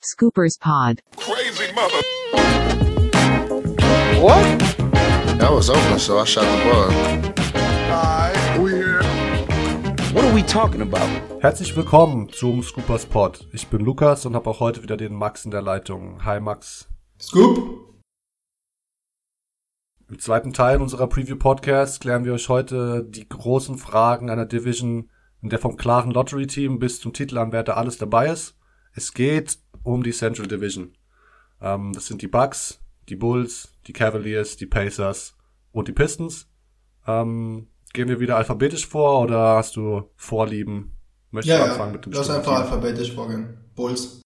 Scoopers Pod. Crazy mother. What? That was open, so I shot the bug. Alright, we here. What are we talking about? Herzlich willkommen zum Scoopers Pod. Ich bin Lukas und habe auch heute wieder den Max in der Leitung. Hi Max. Scoop. Im zweiten Teil unserer Preview-Podcast klären wir euch heute die großen Fragen einer Division, in der vom klaren Lottery-Team bis zum Titelanwärter alles dabei ist. Es geht um die Central Division. Ähm, das sind die Bucks, die Bulls, die Cavaliers, die Pacers und die Pistons. Ähm, gehen wir wieder alphabetisch vor oder hast du Vorlieben? Möchtest Ja, du ja. anfangen mit dem Lass einfach alphabetisch vorgehen. Bulls.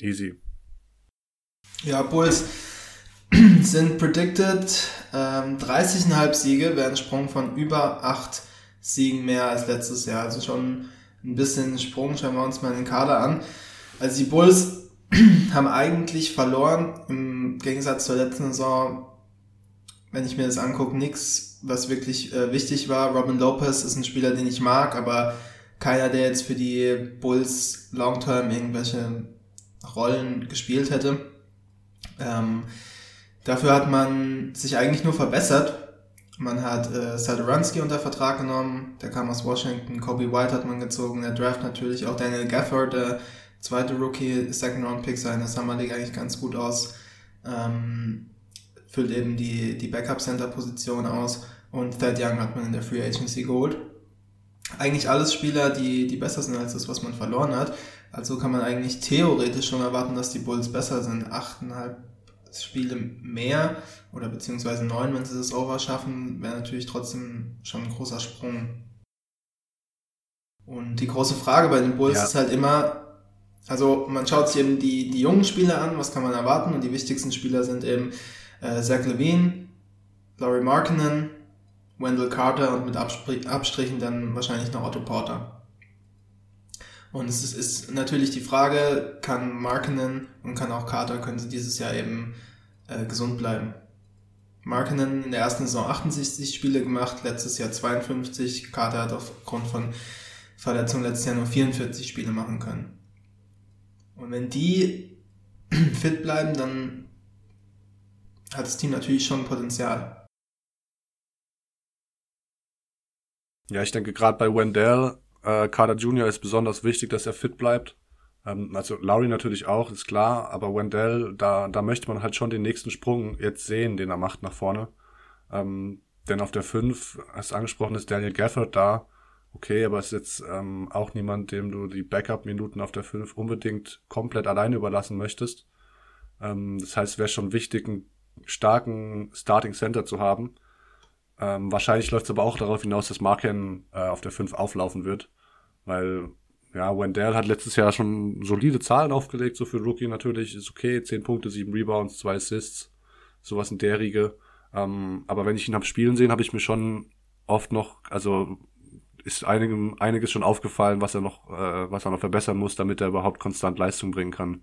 Easy. Ja, Bulls sind predicted ähm, 30,5 Siege, wäre ein Sprung von über 8 Siegen mehr als letztes Jahr. Also schon ein bisschen Sprung. Schauen wir uns mal den Kader an. Also die Bulls haben eigentlich verloren, im Gegensatz zur letzten Saison, wenn ich mir das angucke, nichts, was wirklich äh, wichtig war. Robin Lopez ist ein Spieler, den ich mag, aber keiner, der jetzt für die Bulls long-term irgendwelche Rollen gespielt hätte. Ähm, dafür hat man sich eigentlich nur verbessert. Man hat äh, Satoransky unter Vertrag genommen, der kam aus Washington, Kobe White hat man gezogen, der Draft natürlich auch Daniel Gafford, der zweite Rookie, Second Round Pick sah in der Summer League eigentlich ganz gut aus. Ähm, füllt eben die, die Backup Center Position aus und Thad Young hat man in der Free Agency geholt. Eigentlich alles Spieler, die, die besser sind als das, was man verloren hat. Also kann man eigentlich theoretisch schon erwarten, dass die Bulls besser sind. Achteinhalb Spiele mehr oder beziehungsweise neun, wenn sie das Over schaffen, wäre natürlich trotzdem schon ein großer Sprung. Und die große Frage bei den Bulls Ja. ist halt immer, also man schaut sich eben die, die jungen Spieler an, was kann man erwarten? Und die wichtigsten Spieler sind eben äh, Zach Levine, Laurie Markkinen, Wendell Carter und mit Abspr Abstrichen dann wahrscheinlich noch Otto Porter. Und es ist, ist natürlich die Frage, kann Markkinen und kann auch Carter, können sie dieses Jahr eben äh, gesund bleiben? Markkinen in der ersten Saison 68 Spiele gemacht, letztes Jahr 52. Carter hat aufgrund von Verletzung letztes Jahr nur 44 Spiele machen können. Und wenn die fit bleiben, dann hat das Team natürlich schon Potenzial. Ja, ich denke gerade bei Wendell, äh, Carter Jr. ist besonders wichtig, dass er fit bleibt. Ähm, also Lowry natürlich auch, ist klar, aber Wendell, da, da möchte man halt schon den nächsten Sprung jetzt sehen, den er macht nach vorne. Ähm, denn auf der 5, hast du angesprochen, ist Daniel Gafford da. Okay, aber ist jetzt ähm, auch niemand, dem du die Backup-Minuten auf der 5 unbedingt komplett alleine überlassen möchtest. Ähm, das heißt, es wäre schon wichtig, einen starken Starting Center zu haben. Ähm, wahrscheinlich läuft es aber auch darauf hinaus, dass Marken äh, auf der 5 auflaufen wird. Weil, ja, Wendell hat letztes Jahr schon solide Zahlen aufgelegt, so für Rookie natürlich. Ist okay, 10 Punkte, 7 Rebounds, 2 Assists, sowas in der Riege. Ähm, aber wenn ich ihn hab spielen sehen, habe ich mir schon oft noch, also ist einigem, einiges schon aufgefallen, was er noch, äh, was er noch verbessern muss, damit er überhaupt konstant Leistung bringen kann.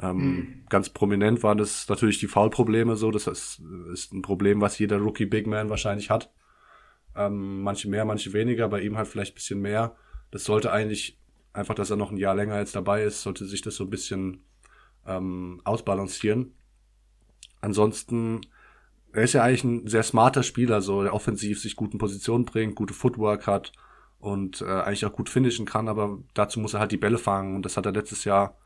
Ähm, Ganz prominent waren das natürlich die Foul-Probleme so. Das ist, ist ein Problem, was jeder Rookie Big Man wahrscheinlich hat. Ähm, manche mehr, manche weniger, bei ihm halt vielleicht ein bisschen mehr. Das sollte eigentlich einfach, dass er noch ein Jahr länger jetzt dabei ist, sollte sich das so ein bisschen ähm, ausbalancieren. Ansonsten, er ist ja eigentlich ein sehr smarter Spieler, so der offensiv sich gut in Position bringt, gute Footwork hat und äh, eigentlich auch gut finishen kann, aber dazu muss er halt die Bälle fangen und das hat er letztes Jahr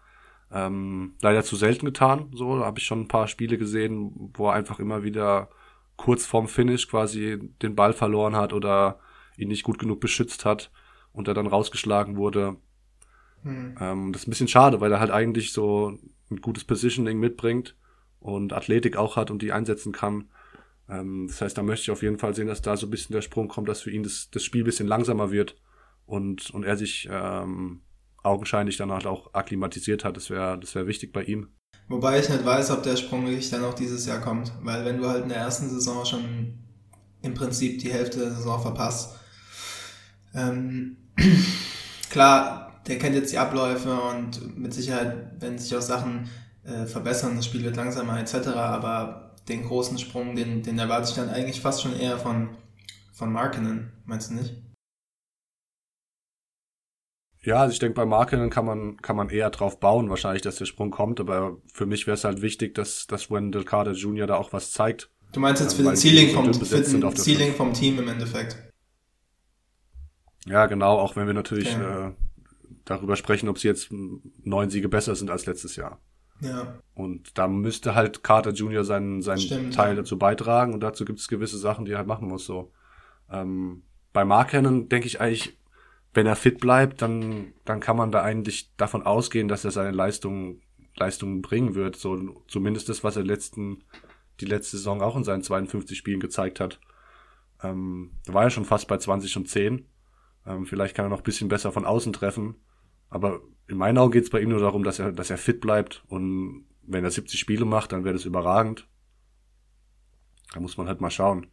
ähm, leider zu selten getan. So, da habe ich schon ein paar Spiele gesehen, wo er einfach immer wieder kurz vorm Finish quasi den Ball verloren hat oder ihn nicht gut genug beschützt hat und er dann rausgeschlagen wurde. Hm. Ähm, das ist ein bisschen schade, weil er halt eigentlich so ein gutes Positioning mitbringt und Athletik auch hat und die einsetzen kann. Ähm, das heißt, da möchte ich auf jeden Fall sehen, dass da so ein bisschen der Sprung kommt, dass für ihn das, das Spiel ein bisschen langsamer wird und, und er sich ähm, augenscheinlich dann halt auch akklimatisiert hat. Das wäre das wäre wichtig bei ihm. Wobei ich nicht weiß, ob der Sprung wirklich dann auch dieses Jahr kommt. Weil wenn du halt in der ersten Saison schon im Prinzip die Hälfte der Saison verpasst, ähm, klar, der kennt jetzt die Abläufe und mit Sicherheit werden sich auch Sachen äh, verbessern, das Spiel wird langsamer etc. Aber den großen Sprung, den, den erwarte ich dann eigentlich fast schon eher von, von Markinen, meinst du nicht? Ja, also ich denke, bei Markinen kann man, kann man eher drauf bauen, wahrscheinlich, dass der Sprung kommt, aber für mich wäre es halt wichtig, dass, dass Wendell Carter Jr. da auch was zeigt. Du meinst jetzt für den Ceiling vom, für den Ceiling vom Team im Endeffekt. Ja, genau, auch wenn wir natürlich Ja. äh, darüber sprechen, ob sie jetzt neun Siege besser sind als letztes Jahr. Ja. Und da müsste halt Carter Jr. seinen, seinen Stimmt, Teil ja. dazu beitragen und dazu gibt es gewisse Sachen, die er halt machen muss. So. Ähm, bei Mark Cannon denke ich eigentlich, wenn er fit bleibt, dann, dann kann man da eigentlich davon ausgehen, dass er seine Leistungen Leistungen bringen wird. So zumindest das, was er letzten, die letzte Saison auch in seinen 52 Spielen gezeigt hat. Ähm, da war er schon fast bei 20 und 10. Ähm, vielleicht kann er noch ein bisschen besser von außen treffen. Aber in meinen Augen geht es bei ihm nur darum, dass er, dass er fit bleibt. Und wenn er 70 Spiele macht, dann wäre das überragend. Da muss man halt mal schauen.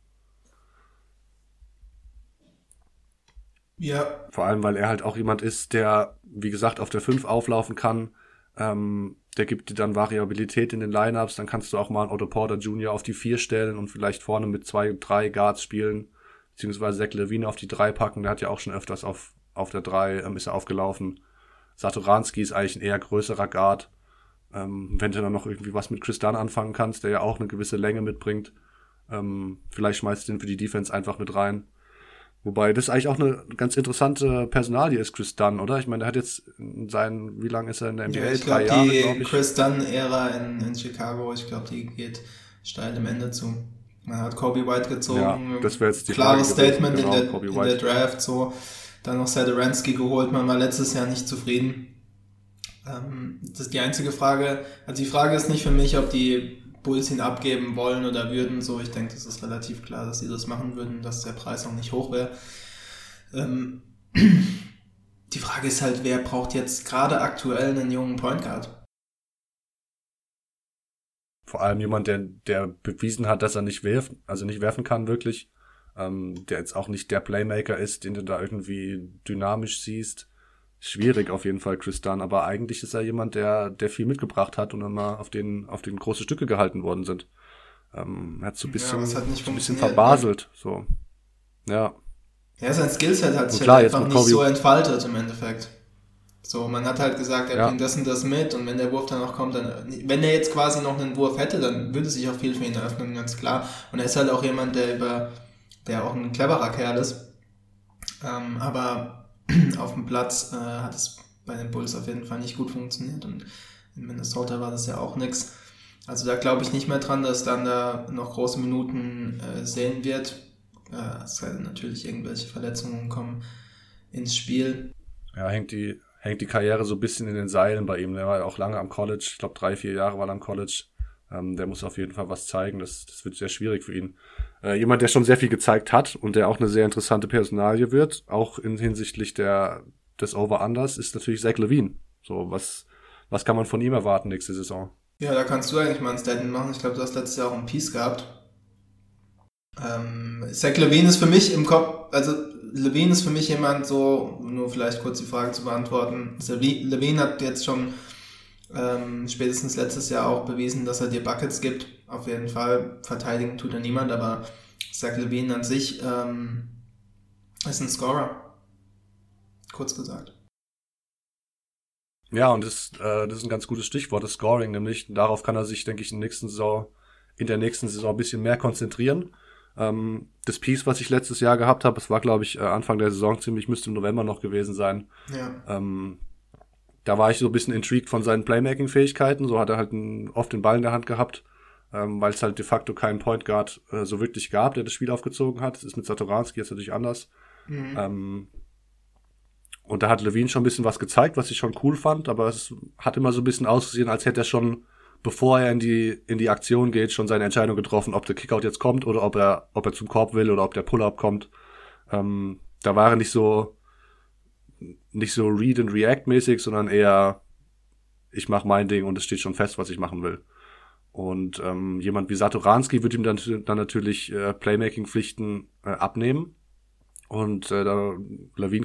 Ja, Vor allem, weil er halt auch jemand ist, der, wie gesagt, auf der 5 auflaufen kann. Ähm, der gibt dir dann Variabilität in den Lineups. Dann kannst du auch mal einen Otto Porter Jr. auf die 4 stellen und vielleicht vorne mit zwei, drei Guards spielen. Beziehungsweise Zach Levine auf die 3 packen. Der hat ja auch schon öfters auf, auf der 3 ähm, ist er aufgelaufen. Satoranski ist eigentlich ein eher größerer Guard. Ähm, wenn du dann noch irgendwie was mit Chris Dunn anfangen kannst, der ja auch eine gewisse Länge mitbringt. Ähm, vielleicht schmeißt du den für die Defense einfach mit rein. Wobei das eigentlich auch eine ganz interessante Personalie ist, Chris Dunn, oder? Ich meine, der hat jetzt in seinen, wie lange ist er in der NBA? ja ich glaube, die glaube ich. Chris Dunn-Ära in, in Chicago, ich glaube, die geht steil dem Ende zu. Man hat Kobe White gezogen. Ja, das wäre jetzt die Klares Frage gewesen, Statement genau, in, der, Kobe in der Draft, so. Dann noch Sadaransky geholt, man war letztes Jahr nicht zufrieden. Ähm, das ist die einzige Frage. Also die Frage ist nicht für mich, ob die Bulls ihn abgeben wollen oder würden. So, ich denke, das ist relativ klar, dass sie das machen würden, dass der Preis auch nicht hoch wäre. Ähm, die Frage ist halt, wer braucht jetzt gerade aktuell einen jungen Point Guard? Vor allem jemand, der, der bewiesen hat, dass er nicht werft, also nicht werfen kann, wirklich. Ähm, der jetzt auch nicht der Playmaker ist, den du da irgendwie dynamisch siehst. Schwierig auf jeden Fall, Chris Dunn, aber eigentlich ist er jemand, der, der viel mitgebracht hat und immer auf den, auf den große Stücke gehalten worden sind. Ähm, er hat so ein Ja, bisschen, so ein bisschen funktioniert, verbaselt, so. Ja. Ja, sein Skillset hat sich klar, halt einfach nicht so entfaltet im Endeffekt. So, man hat halt gesagt, er Ja. bringt das und das mit und wenn der Wurf dann noch kommt, dann, wenn er jetzt quasi noch einen Wurf hätte, dann würde sich auch viel für ihn eröffnen, ganz klar. Und er ist halt auch jemand, der über, der auch ein cleverer Kerl ist. Ähm, aber auf dem Platz äh, hat es bei den Bulls auf jeden Fall nicht gut funktioniert und in Minnesota war das ja auch nix. Also da glaube ich nicht mehr dran, dass dann da noch große Minuten äh, sehen wird. Äh, es sei natürlich irgendwelche Verletzungen kommen ins Spiel. Ja, hängt die, hängt die Karriere so ein bisschen in den Seilen bei ihm. Der war ja auch lange am College. Ich glaube, drei, vier Jahre war er am College. Ähm, der muss auf jeden Fall was zeigen. Das, das wird sehr schwierig für ihn. Äh, jemand, der schon sehr viel gezeigt hat und der auch eine sehr interessante Personalie wird, auch in hinsichtlich der, des Over-Unders, ist natürlich Zach Levine. So, was, was kann man von ihm erwarten nächste Saison? Ja, da kannst du eigentlich mal ein Statement machen. Ich glaube, du hast letztes Jahr auch ein Piece gehabt. Ähm, Zach Levine ist für mich im Kopf, also Levine ist für mich jemand so, nur vielleicht kurz die Frage zu beantworten. Levi- Levine hat jetzt schon ähm, spätestens letztes Jahr auch bewiesen, dass er dir Buckets gibt. Auf jeden Fall. Verteidigen tut er niemand, aber Zach Levine an sich ähm, ist ein Scorer. Kurz gesagt. Ja, und das, äh, das ist ein ganz gutes Stichwort, das Scoring, nämlich darauf kann er sich, denke ich, in der nächsten Saison, in der nächsten Saison ein bisschen mehr konzentrieren. Ähm, das Piece, was ich letztes Jahr gehabt habe, es war, glaube ich, äh, Anfang der Saison ziemlich, müsste im November noch gewesen sein. Ja. Ähm, da war ich so ein bisschen intrigued von seinen Playmaking-Fähigkeiten. So hat er halt einen, oft den Ball in der Hand gehabt, ähm, weil es halt de facto keinen Point Guard äh, so wirklich gab, der das Spiel aufgezogen hat. Das ist mit Satoranski jetzt natürlich anders. Mhm. Ähm, und da hat Levine schon ein bisschen was gezeigt, was ich schon cool fand, aber es hat immer so ein bisschen ausgesehen, als hätte er schon, bevor er in die, in die Aktion geht, schon seine Entscheidung getroffen, ob der Kickout jetzt kommt oder ob er, ob er zum Korb will oder ob der Pull-Up kommt. Ähm, da war er nicht so, nicht so Read and React mäßig, sondern eher, ich mache mein Ding und es steht schon fest, was ich machen will. Und ähm, jemand wie Satoranski wird ihm dann, dann natürlich äh, Playmaking-Pflichten äh, abnehmen. Und äh, da,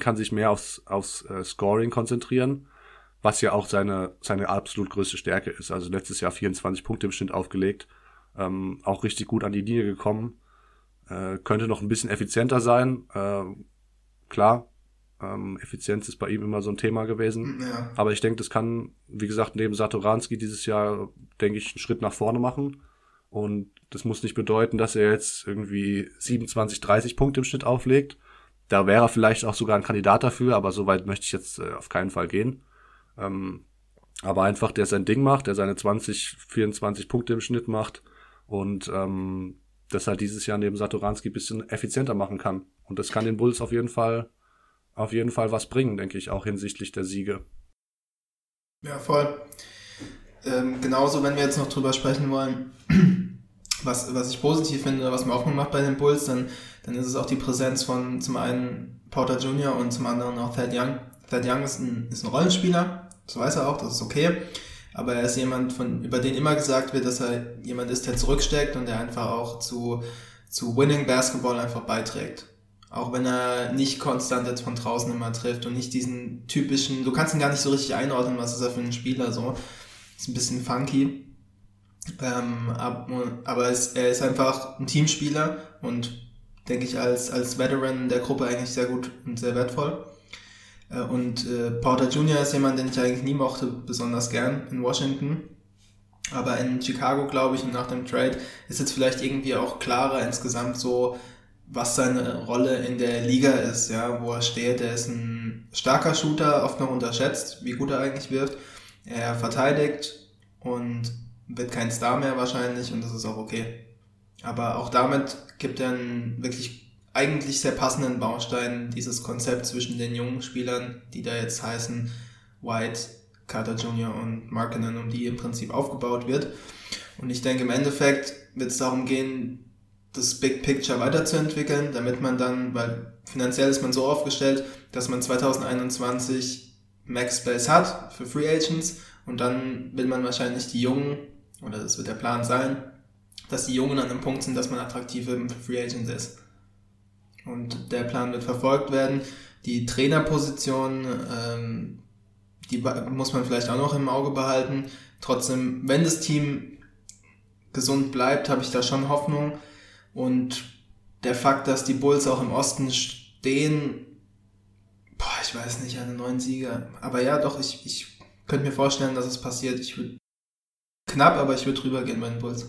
kann sich mehr aufs, aufs äh, Scoring konzentrieren, was ja auch seine, seine absolut größte Stärke ist. Also letztes Jahr 24 Punkte im Schnitt aufgelegt, ähm, auch richtig gut an die Linie gekommen. Äh, könnte noch ein bisschen effizienter sein, äh, klar. Ähm, Effizienz ist bei ihm immer so ein Thema gewesen. Ja. Aber ich denke, das kann, wie gesagt, neben Satoranski dieses Jahr, denke ich, einen Schritt nach vorne machen. Und das muss nicht bedeuten, dass er jetzt irgendwie 27, 30 Punkte im Schnitt auflegt. Da wäre er vielleicht auch sogar ein Kandidat dafür, aber so weit möchte ich jetzt äh, auf keinen Fall gehen. Ähm, aber einfach, der sein Ding macht, der seine 20, 24 Punkte im Schnitt macht und ähm, das halt dieses Jahr neben Satoranski ein bisschen effizienter machen kann. Und das kann den Bulls auf jeden Fall, auf jeden Fall was bringen, denke ich, auch hinsichtlich der Siege. Ja, voll. Ähm, genauso, wenn wir jetzt noch drüber sprechen wollen, was, was ich positiv finde, was mir Hoffnung macht bei den Bulls, dann, dann ist es auch die Präsenz von zum einen Porter Jr. und zum anderen auch Thad Young. Thad Young ist ein, ist ein Rollenspieler, das weiß er auch, das ist okay. Aber er ist jemand, von, über den immer gesagt wird, dass er jemand ist, der zurücksteckt und der einfach auch zu, zu Winning Basketball einfach beiträgt. Auch wenn er nicht konstant jetzt von draußen immer trifft und nicht diesen typischen, du kannst ihn gar nicht so richtig einordnen, was ist er für ein Spieler so. Ist ein bisschen funky. Ähm, aber es, er ist einfach ein Teamspieler und denke ich als, als Veteran der Gruppe eigentlich sehr gut und sehr wertvoll. Äh, und äh, Porter Jr. ist jemand, den ich eigentlich nie mochte, besonders gern in Washington. Aber in Chicago, glaube ich, und nach dem Trade ist jetzt vielleicht irgendwie auch klarer insgesamt so, was seine Rolle in der Liga ist, ja, wo er steht. Er ist ein starker Shooter, oft noch unterschätzt, wie gut er eigentlich wirft. Er verteidigt und wird kein Star mehr wahrscheinlich und das ist auch okay. Aber auch damit gibt er einen wirklich eigentlich sehr passenden Baustein, dieses Konzept zwischen den jungen Spielern, die da jetzt heißen White, Carter Jr. und Markinen, um die im Prinzip aufgebaut wird. Und ich denke, im Endeffekt wird es darum gehen, das Big Picture weiterzuentwickeln, damit man dann, weil finanziell ist man so aufgestellt, dass man 2021 Max Space hat für Free Agents und dann will man wahrscheinlich die Jungen, oder das wird der Plan sein, dass die Jungen an einem Punkt sind, dass man attraktiv für Free Agents ist. Und der Plan wird verfolgt werden. Die Trainerposition, ähm, die muss man vielleicht auch noch im Auge behalten. Trotzdem, wenn das Team gesund bleibt, habe ich da schon Hoffnung. Und der Fakt, dass die Bulls auch im Osten stehen, boah, ich weiß nicht, eine neuen Sieger. Aber ja, doch, ich, ich könnte mir vorstellen, dass es passiert. Ich würde knapp, aber ich würde drüber gehen bei den Bulls.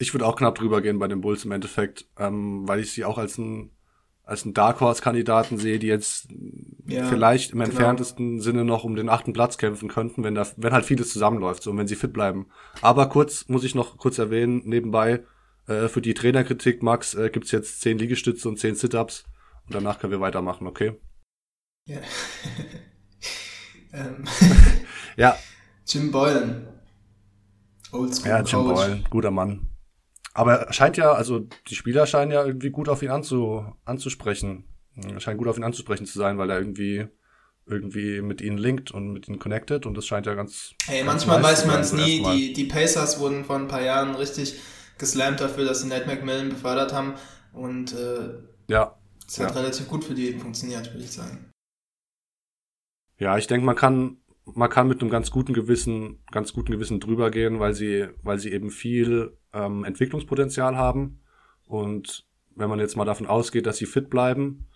Ich würde auch knapp drüber gehen bei den Bulls im Endeffekt, ähm, weil ich sie auch als ein als einen Dark Horse Kandidaten sehe, die jetzt ja, vielleicht im genau. entferntesten Sinne noch um den achten Platz kämpfen könnten, wenn da wenn halt vieles zusammenläuft, so wenn sie fit bleiben. Aber kurz muss ich noch kurz erwähnen nebenbei äh, für die Trainerkritik Max äh, gibt's jetzt zehn Liegestütze und zehn Sit-ups und danach können wir weitermachen, okay? Ja. ähm. ja. Jim Boylan. Oldschool Ja, Jim Coach. Boylan, guter Mann. Aber er scheint ja, also die Spieler scheinen ja irgendwie gut auf ihn anzu, anzusprechen. Er scheint gut auf ihn anzusprechen zu sein, weil er irgendwie irgendwie mit ihnen linkt und mit ihnen connected und das scheint ja ganz. Hey, ganz manchmal nice weiß man es nie. Die, die Pacers wurden vor ein paar Jahren richtig geslammt dafür, dass sie Nate McMillan befördert haben und äh, Ja, es hat Ja. relativ gut für die funktioniert, würde ich sagen. ja, ich denke, man kann man kann mit einem ganz guten Gewissen ganz guten Gewissen drüber gehen, weil sie weil sie eben viel ähm, Entwicklungspotenzial haben. Und wenn man jetzt mal davon ausgeht, dass sie fit bleiben,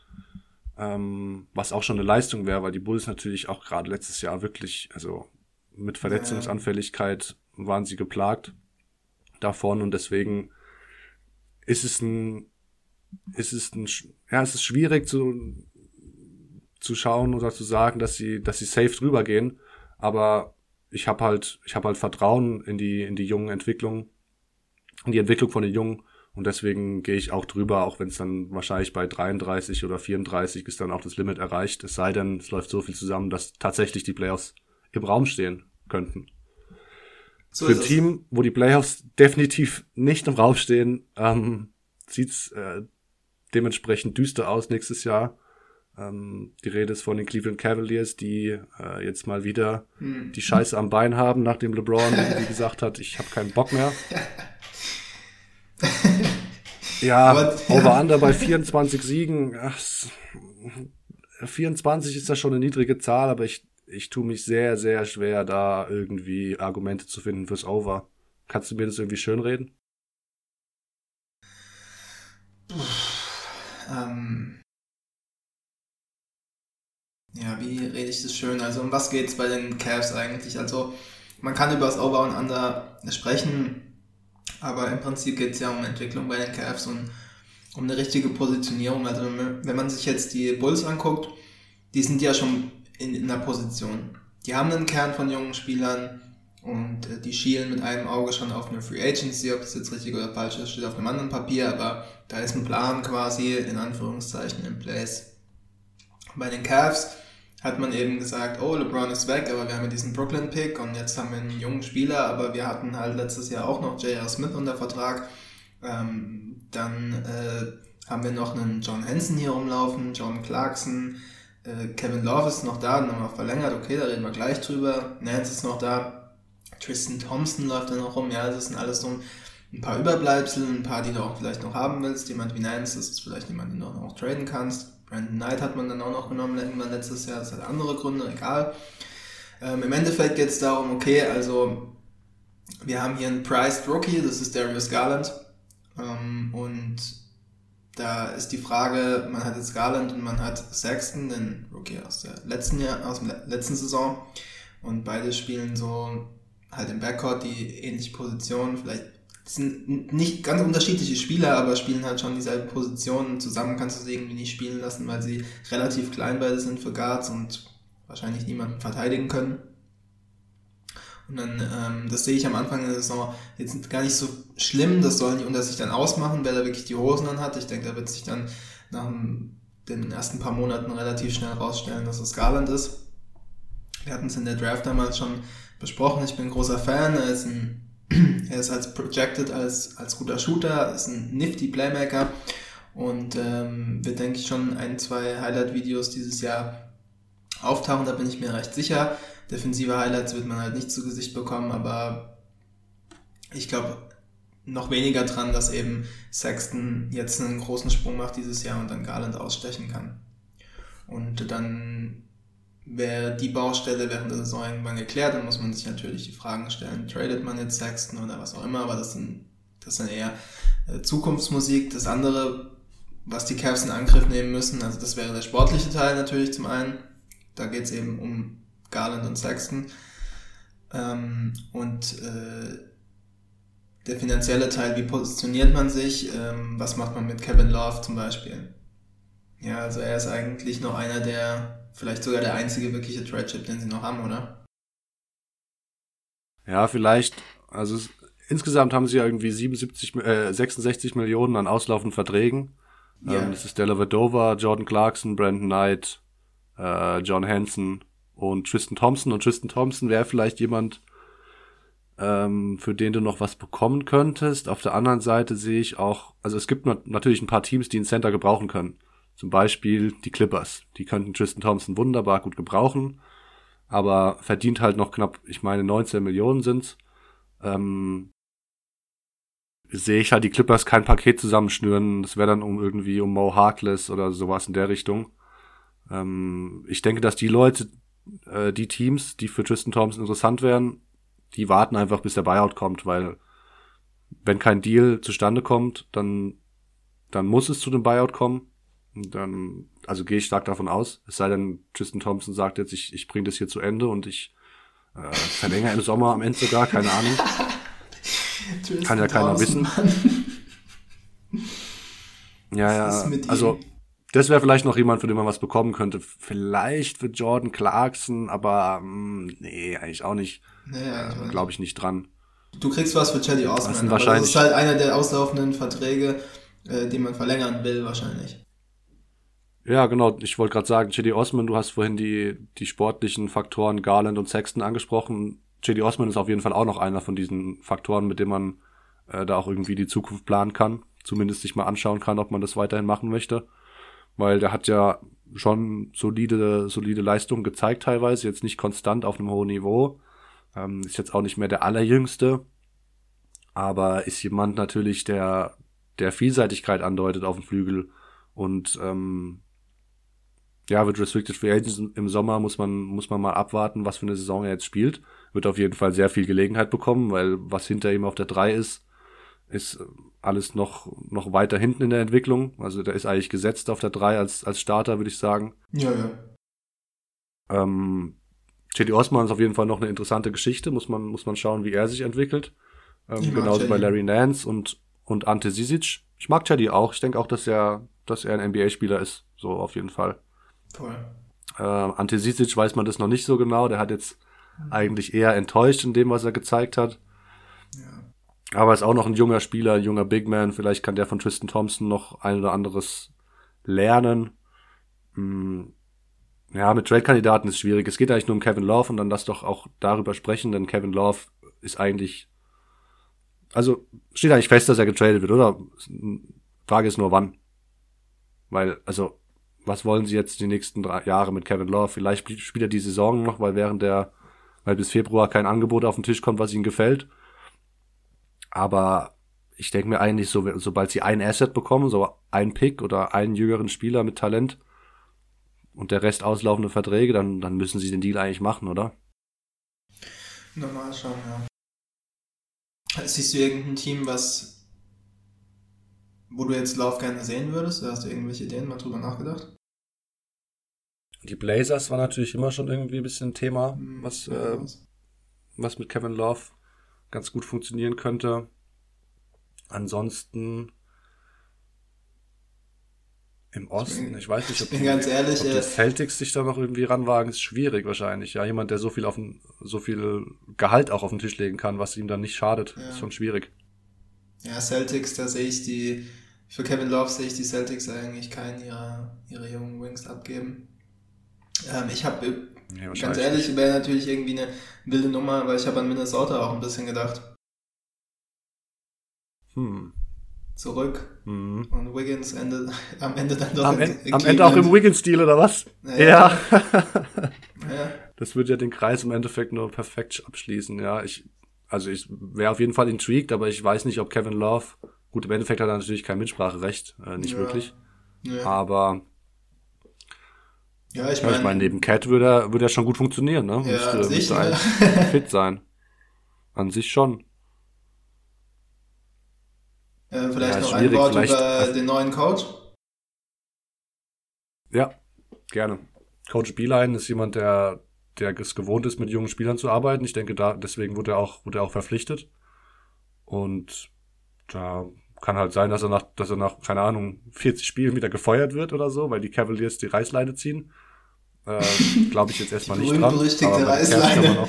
ähm, was auch schon eine Leistung wäre, weil die Bulls natürlich auch gerade letztes Jahr wirklich, also mit Verletzungsanfälligkeit waren sie geplagt davon. Und deswegen ist es ein, ist es ein, ja, es ist schwierig zu, zu schauen oder zu sagen, dass sie, dass sie safe drüber gehen, aber ich habe halt, ich habe halt Vertrauen in die, in die jungen Entwicklung, in die Entwicklung von den Jungen und deswegen gehe ich auch drüber, auch wenn es dann wahrscheinlich bei 33 oder 34 ist dann auch das Limit erreicht. Es sei denn, es läuft so viel zusammen, dass tatsächlich die Playoffs im Raum stehen könnten. So Für ein. Team, wo die Playoffs definitiv nicht im Raum stehen, ähm, sieht's äh, dementsprechend düster aus nächstes Jahr. Ähm, die Rede ist von den Cleveland Cavaliers, die äh, jetzt mal wieder Hm. die Scheiße am Bein haben, nachdem LeBron irgendwie gesagt hat, ich habe keinen Bock mehr. Ja, Aber- Over-Under bei 24 Siegen. Ach, s- 24 ist ja schon eine niedrige Zahl, aber ich, ich tue mich sehr, sehr schwer, da irgendwie Argumente zu finden fürs Over. Kannst du mir das irgendwie schönreden? Ähm, Ja, wie rede ich das schön? Also um was geht es bei den Cavs eigentlich? Also man kann über das Over und Under sprechen, aber im Prinzip geht es ja um Entwicklung bei den Cavs und um eine richtige Positionierung. Also wenn man sich jetzt die Bulls anguckt, die sind ja schon in, in einer Position. Die haben einen Kern von jungen Spielern und äh, die schielen mit einem Auge schon auf eine Free Agency, ob das jetzt richtig oder falsch ist, steht auf einem anderen Papier, aber da ist ein Plan quasi in Anführungszeichen in place. Bei den Cavs hat man eben gesagt, oh, LeBron ist weg, aber wir haben ja diesen Brooklyn-Pick und jetzt haben wir einen jungen Spieler, aber wir hatten halt letztes Jahr auch noch J.R. Smith unter Vertrag. Ähm, dann äh, haben wir noch einen John Henson hier rumlaufen, John Clarkson, äh, Kevin Love ist noch da, nochmal verlängert, okay, da reden wir gleich drüber. Nance ist noch da, Tristan Thompson läuft da noch rum, ja, das sind alles so ein paar Überbleibsel, ein paar, die du auch vielleicht noch haben willst. Jemand wie Nance, das ist vielleicht jemand, den du auch noch traden kannst. Brandon Knight hat man dann auch noch genommen, irgendwann letztes Jahr, das hat andere Gründe, egal. Ähm, Im Endeffekt geht es darum, okay, also wir haben hier einen Priced Rookie, das ist Darius Garland. Ähm, und da ist die Frage, man hat jetzt Garland und man hat Sexton, den Rookie aus der letzten Jahr, aus der letzten Saison. Und beide spielen so halt im Backcourt die ähnliche Position, vielleicht sind nicht ganz unterschiedliche Spieler, aber spielen halt schon dieselbe Position. Zusammen kannst du sie irgendwie nicht spielen lassen, weil sie relativ klein beide sind für Guards und wahrscheinlich niemanden verteidigen können. Und dann, ähm, das sehe ich am Anfang der Saison jetzt gar nicht so schlimm. Das sollen die unter sich dann ausmachen, wer da wirklich die Hosen an hat. Ich denke, da wird sich dann nach den ersten paar Monaten relativ schnell rausstellen, dass es Garland ist. Wir hatten es in der Draft damals schon besprochen. Ich bin großer Fan. Er ist ein er ist als projected als, als guter Shooter, ist ein nifty Playmaker und ähm, wird, denke ich, schon ein, zwei Highlight-Videos dieses Jahr auftauchen, da bin ich mir recht sicher. Defensive Highlights wird man halt nicht zu Gesicht bekommen, aber ich glaube noch weniger dran, dass eben Sexton jetzt einen großen Sprung macht dieses Jahr und dann Garland ausstechen kann. Und dann wäre die Baustelle während der Saison irgendwann geklärt, dann muss man sich natürlich die Fragen stellen, tradet man jetzt Sexton oder was auch immer, aber das sind, das sind eher äh, Zukunftsmusik. Das andere, was die Cavs in Angriff nehmen müssen, also das wäre der sportliche Teil natürlich zum einen. Da geht es eben um Garland und Sexton. Ähm, und äh, der finanzielle Teil, wie positioniert man sich, ähm, was macht man mit Kevin Love zum Beispiel. Ja, also er ist eigentlich noch einer der vielleicht sogar der einzige wirkliche Trade-Chip, den sie noch haben, oder? Ja, vielleicht. Also es, insgesamt haben sie ja irgendwie 77, äh, 66 Millionen an auslaufenden Verträgen. Yeah. Ähm, das ist Della Vedova, Jordan Clarkson, Brandon Knight, äh, John Hanson und Tristan Thompson. Und Tristan Thompson wäre vielleicht jemand, ähm, für den du noch was bekommen könntest. Auf der anderen Seite sehe ich auch, also es gibt natürlich ein paar Teams, die einen Center gebrauchen können. Zum Beispiel die Clippers. Die könnten Tristan Thompson wunderbar gut gebrauchen, aber verdient halt noch knapp, ich meine 19 Millionen sind's. Ähm, sehe ich halt die Clippers kein Paket zusammenschnüren. Das wäre dann um irgendwie um Mo Harkless oder sowas in der Richtung. Ähm, ich denke, dass die Leute, äh, die Teams, die für Tristan Thompson interessant wären, die warten einfach, bis der Buyout kommt, weil wenn kein Deal zustande kommt, dann, dann muss es zu dem Buyout kommen. Dann, also gehe ich stark davon aus, es sei denn, Tristan Thompson sagt jetzt, ich, ich bringe das hier zu Ende und ich äh, verlängere im Sommer am Ende sogar, keine Ahnung. Kann ja keiner wissen. ja, ja, also das wäre vielleicht noch jemand, für den man was bekommen könnte. Vielleicht für Jordan Clarkson, aber mh, hm, nee, eigentlich auch nicht. Nee, äh, Glaube ich nicht dran. Du kriegst was für Chaddy Osman, das, wahrscheinlich das ist halt einer der auslaufenden Verträge, äh, die man verlängern will wahrscheinlich. Ja, genau. Ich wollte gerade sagen, Chidi Osman, du hast vorhin die, die sportlichen Faktoren Garland und Sexton angesprochen. Chidi Osman ist auf jeden Fall auch noch einer von diesen Faktoren, mit denen man äh, da auch irgendwie die Zukunft planen kann. Zumindest sich mal anschauen kann, ob man das weiterhin machen möchte. Weil der hat ja schon solide, solide Leistungen gezeigt teilweise, jetzt nicht konstant auf einem hohen Niveau. Ähm, ist jetzt auch nicht mehr der allerjüngste, aber ist jemand natürlich, der, der Vielseitigkeit andeutet auf dem Flügel und ähm, ja, wird Restricted Free Agents im Sommer, muss man, muss man mal abwarten, was für eine Saison er jetzt spielt. Wird auf jeden Fall sehr viel Gelegenheit bekommen, weil was hinter ihm auf der 3 ist, ist alles noch, noch weiter hinten in der Entwicklung. Also der ist eigentlich gesetzt auf der 3 als, als Starter, würde ich sagen. Ja, ja. Ähm, Teddy Osman ist auf jeden Fall noch eine interessante Geschichte, muss man, muss man schauen, wie er sich entwickelt. Ähm, genauso bei Larry Nance und, und Ante Sisic. Ich mag Teddy auch. Ich denke auch, dass er, dass er ein NBA-Spieler ist. So auf jeden Fall. Voll. Äh, Ante Sisic weiß man das noch nicht so genau. Der hat jetzt eigentlich eher enttäuscht in dem, was er gezeigt hat. Ja. Aber ist auch noch ein junger Spieler, ein junger Big Man. Vielleicht kann der von Tristan Thompson noch ein oder anderes lernen. Hm. Ja, mit Trade-Kandidaten ist schwierig. Es geht eigentlich nur um Kevin Love und dann lass doch auch darüber sprechen, denn Kevin Love ist eigentlich, also steht eigentlich fest, dass er getradet wird, oder? Frage ist nur wann. Weil, also, was wollen sie jetzt die nächsten drei Jahre mit Kevin Love? Vielleicht spielt er die Saison noch, weil während der, weil bis Februar kein Angebot auf den Tisch kommt, was ihnen gefällt. Aber ich denke mir eigentlich, so, sobald sie ein Asset bekommen, so ein Pick oder einen jüngeren Spieler mit Talent, und der Rest auslaufende Verträge, dann, dann müssen sie den Deal eigentlich machen, oder? Normal schon, ja. Siehst du irgendein Team, was wo du jetzt Lauf gerne sehen würdest? Oder hast du irgendwelche Ideen mal drüber nachgedacht? Die Blazers war natürlich immer schon irgendwie ein bisschen ein Thema, Hm, was, ja, äh, was mit Kevin Love ganz gut funktionieren könnte. Ansonsten im Osten, ich weiß nicht, ob, die, ehrlich, ob die äh, Celtics sich da noch irgendwie ranwagen, ist schwierig wahrscheinlich. Ja, jemand, der so viel auf den, so viel Gehalt auch auf den Tisch legen kann, was ihm dann nicht schadet, Ja. ist schon schwierig. Ja, Celtics, da sehe ich die, für Kevin Love sehe ich die Celtics eigentlich keinen ihrer, ihrer jungen Wings abgeben. Ähm, ich habe, Nee, ganz wahrscheinlich ehrlich, wäre natürlich irgendwie eine wilde Nummer, weil ich habe an Minnesota auch ein bisschen gedacht. Hm. Zurück Hm. und Wiggins Ende, am Ende dann doch Am, in- Ende, in am Ende auch im. Wiggins-Stil, oder was? Ja. Ja. Ja, Das würde ja den Kreis im Endeffekt nur perfekt abschließen, ja. Ich, also ich wäre auf jeden Fall intrigued, aber ich weiß nicht, ob Kevin Love, gut, im Endeffekt hat er natürlich kein Mitspracherecht, äh, nicht Ja. wirklich. ja. Aber ja ich ja, ich meine, meine, neben Cat würde er, würde er schon gut funktionieren, ne? Ja, müsste, müsste ne? eigentlich fit sein. An sich schon. äh, vielleicht Ja, noch ein Wort vielleicht- über den neuen Coach. Ja, gerne. Coach Beeline ist jemand, der, der es gewohnt ist, mit jungen Spielern zu arbeiten. Ich denke, da, deswegen wurde er auch, wurde er auch verpflichtet. Und da kann halt sein, dass er nach, dass er nach, keine Ahnung, 40 Spielen wieder gefeuert wird oder so, weil die Cavaliers die Reißleine ziehen. Äh, Glaube ich jetzt erstmal nicht dran. Cavs Reißleine. auch-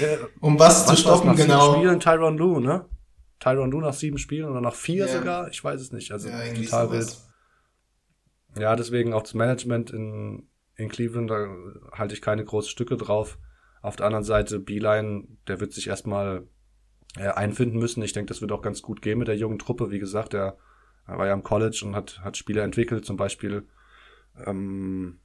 Ja, Um was, zu was war's, stoppen, nach genau. sieben Spielen Tyron Lue, ne? Tyron Lue nach sieben Spielen oder nach vier Ja. sogar? Ich weiß es nicht. Also Ja, total sowas. wild. Ja, deswegen auch das Management in, in Cleveland, da halte ich keine großen Stücke drauf. Auf der anderen Seite, Beeline, der wird sich erstmal äh, einfinden müssen. Ich denke, das wird auch ganz gut gehen mit der jungen Truppe. Wie gesagt, er, er war ja am College und hat, hat Spieler entwickelt, zum Beispiel ähm,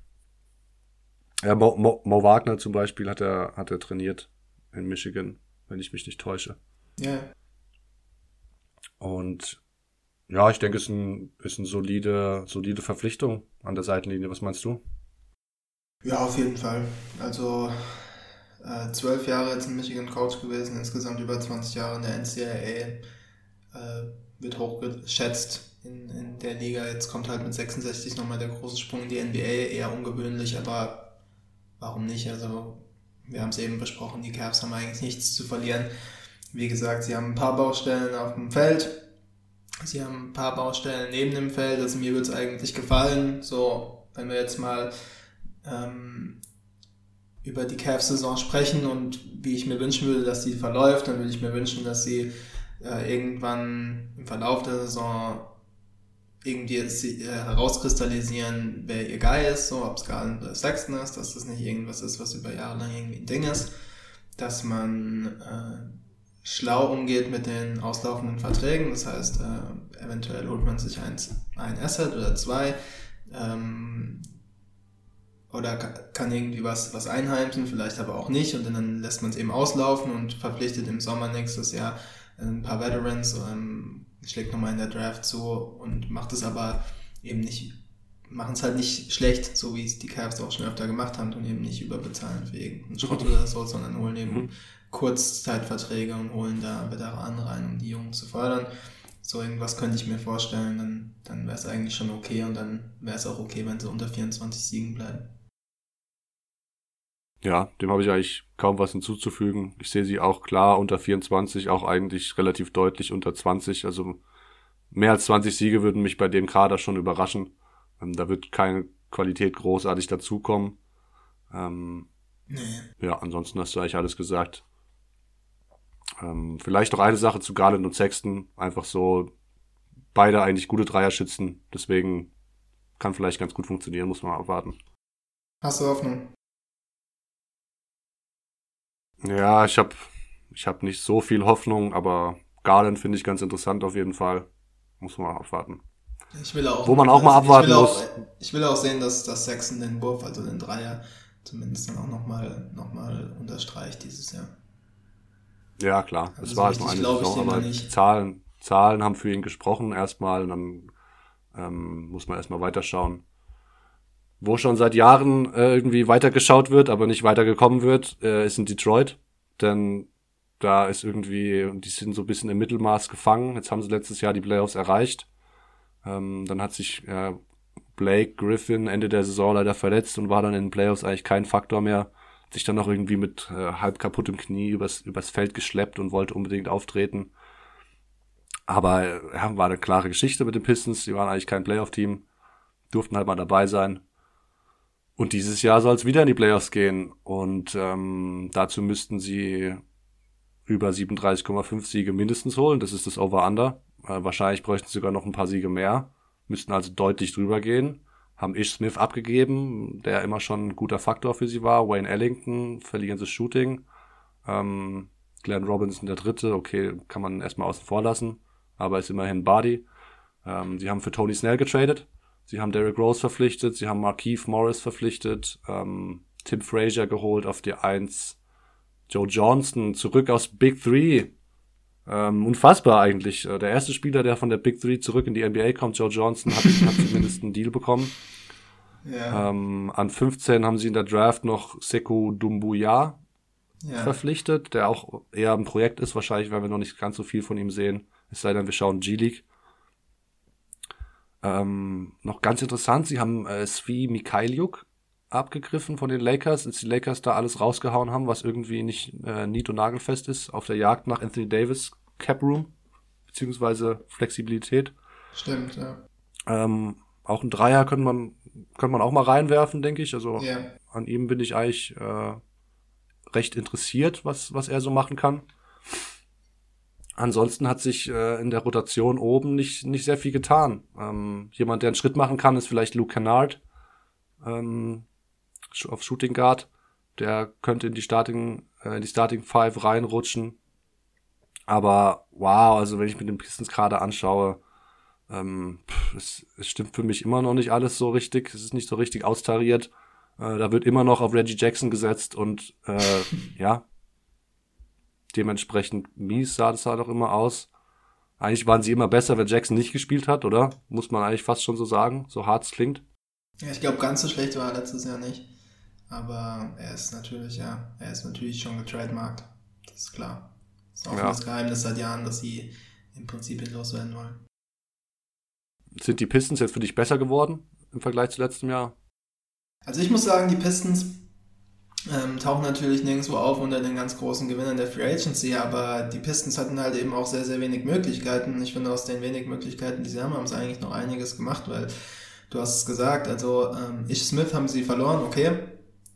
ja, Mo, Mo, Mo Wagner zum Beispiel hat er, hat er trainiert in Michigan, wenn ich mich nicht täusche. Ja, Und ja, ich denke, es ist ein, ist eine solide, solide Verpflichtung an der Seitenlinie. Was meinst du? ja, auf jeden Fall. Also zwölf Jahre jetzt in Michigan Coach gewesen, insgesamt über 20 Jahre in der NCAA. Äh, wird hochgeschätzt in, in der Liga. Jetzt kommt halt mit 66 nochmal der große Sprung in die NBA. Eher ungewöhnlich, aber warum nicht? Also wir haben es eben besprochen, die Cavs haben eigentlich nichts zu verlieren. Wie gesagt, sie haben ein paar Baustellen auf dem Feld. Sie haben ein paar Baustellen neben dem Feld. Also mir wird es eigentlich gefallen. So, wenn wir jetzt mal ähm, über die Cavs-Saison sprechen und wie ich mir wünschen würde, dass die verläuft, dann würde ich mir wünschen, dass sie äh, irgendwann im Verlauf der Saison irgendwie sie, äh, herauskristallisieren, wer ihr Guy ist, so ob es Garland oder Sexton ist, dass das nicht irgendwas ist, was über Jahre lang irgendwie ein Ding ist, dass man äh, schlau umgeht mit den auslaufenden Verträgen, das heißt, äh, eventuell holt man sich eins, ein Asset oder zwei, ähm, oder ka- kann irgendwie was, was einheimsen, vielleicht aber auch nicht und dann lässt man es eben auslaufen und verpflichtet im Sommer nächstes Jahr ein paar Veterans, ähm, schlägt nochmal in der Draft zu und macht es aber eben nicht, machen es halt nicht schlecht, so wie es die Cavs auch schon öfter gemacht haben und eben nicht überbezahlen für irgendeinen Schrott oder so, sondern holen eben Mhm. Kurzzeitverträge und holen da Veteranen rein, um die Jungen zu fördern. So irgendwas könnte ich mir vorstellen, dann, dann wäre es eigentlich schon okay und dann wäre es auch okay, wenn sie unter 24 Siegen bleiben. Ja, dem habe ich eigentlich kaum was hinzuzufügen. Ich sehe sie auch klar unter 24, auch eigentlich relativ deutlich unter 20. Also mehr als 20 Siege würden mich bei dem Kader schon überraschen. Ähm, da wird keine Qualität großartig dazukommen. Ähm, Nee. ja, ansonsten hast du eigentlich alles gesagt. Ähm, vielleicht noch eine Sache zu Garland und Sexton. Einfach so, beide eigentlich gute Dreierschützen. Deswegen kann vielleicht ganz gut funktionieren, muss man abwarten. Hast du Hoffnung? Ja, ich habe ich hab nicht so viel Hoffnung, aber Garland finde ich ganz interessant auf jeden Fall. Muss man abwarten. Ich will auch. Wo man auch mal also abwarten ich will muss. Auch, ich will auch sehen, dass, dass Sexton den Wurf, also den Dreier, zumindest dann auch nochmal noch mal unterstreicht dieses Jahr. Ja, klar. Es Also war richtig halt nur eine Saison, aber Zahlen, Zahlen haben für ihn gesprochen erstmal und dann ähm, muss man erstmal weiterschauen. Wo schon seit Jahren äh, irgendwie weitergeschaut wird, aber nicht weitergekommen wird, äh, ist in Detroit. Denn da ist irgendwie, die sind so ein bisschen im Mittelmaß gefangen. Jetzt haben sie letztes Jahr die Playoffs erreicht. Ähm, dann hat sich äh, Blake Griffin Ende der Saison leider verletzt und war dann in den Playoffs eigentlich kein Faktor mehr. Hat sich dann noch irgendwie mit äh, halb kaputtem Knie übers, übers Feld geschleppt und wollte unbedingt auftreten. Aber äh, ja, war eine klare Geschichte mit den Pistons. Die waren eigentlich kein Playoff-Team, durften halt mal dabei sein. Und dieses Jahr soll es wieder in die Playoffs gehen. Und ähm, dazu müssten sie über 37,5 Siege mindestens holen. Das ist das Over-Under. Äh, wahrscheinlich bräuchten sie sogar noch ein paar Siege mehr. Müssten also deutlich drüber gehen. Haben Ish Smith abgegeben, der immer schon ein guter Faktor für sie war. Wayne Ellington verlieren sie Shooting. Ähm, Glenn Robinson der Dritte, okay, kann man erstmal außen vor lassen, aber ist immerhin Body. Ähm, sie haben für Tony Snell getradet. Sie haben Derrick Rose verpflichtet. Sie haben Markeith Morris verpflichtet. Ähm, Tim Frazier geholt auf die Eins. Joe Johnston zurück aus Big Three. Ähm, unfassbar eigentlich. Äh, Der erste Spieler, der von der Big Three zurück in die NBA kommt, Joe Johnson, hat, hat zumindest einen Deal bekommen. Ja. Ähm, an 15 haben sie in der Draft noch Sekou Dumbuya ja. verpflichtet, der auch eher ein Projekt ist, wahrscheinlich, weil wir noch nicht ganz so viel von ihm sehen. Es sei denn, wir schauen G-League. Ähm, noch ganz interessant, sie haben äh, Svi Mikhailiuk abgegriffen von den Lakers, als die Lakers da alles rausgehauen haben, was irgendwie nicht äh, nied- und nagelfest ist, auf der Jagd nach Anthony Davis Cap Room, beziehungsweise Flexibilität. Stimmt, ja. Ähm, auch ein Dreier könnte man, könnte man auch mal reinwerfen, denke ich. Also Ja. an ihm bin ich eigentlich äh, recht interessiert, was, was er so machen kann. Ansonsten hat sich äh, in der Rotation oben nicht, nicht sehr viel getan. Ähm, jemand, der einen Schritt machen kann, ist vielleicht Luke Kennard ähm, auf Shooting Guard. Der könnte in die Starting, äh, in die Starting Five reinrutschen. Aber wow, also wenn ich mir den Pistons gerade anschaue, ähm, pff, es, es stimmt für mich immer noch nicht alles so richtig. Es ist nicht so richtig austariert. Äh, da wird immer noch auf Reggie Jackson gesetzt und äh, ja, dementsprechend mies sah das halt auch immer aus. Eigentlich waren sie immer besser, wenn Jackson nicht gespielt hat, oder? Muss man eigentlich fast schon so sagen, so hart es klingt. Ja, ich glaube, ganz so schlecht war er letztes Jahr nicht. Aber er ist natürlich, ja, er ist natürlich schon getrademarkt. Das ist klar. Das ist auch Ja. das Geheimnis seit Jahren, dass sie im Prinzip ihn loswerden wollen. Sind die Pistons jetzt für dich besser geworden im Vergleich zu letztem Jahr? Also ich muss sagen, die Pistons ähm, tauchen natürlich nirgendwo auf unter den ganz großen Gewinnern der Free Agency, aber die Pistons hatten halt eben auch sehr, sehr wenig Möglichkeiten. Ich finde, aus den wenig Möglichkeiten, die sie haben, haben sie eigentlich noch einiges gemacht, weil du hast es gesagt, also ähm, Ish Smith haben sie verloren, okay.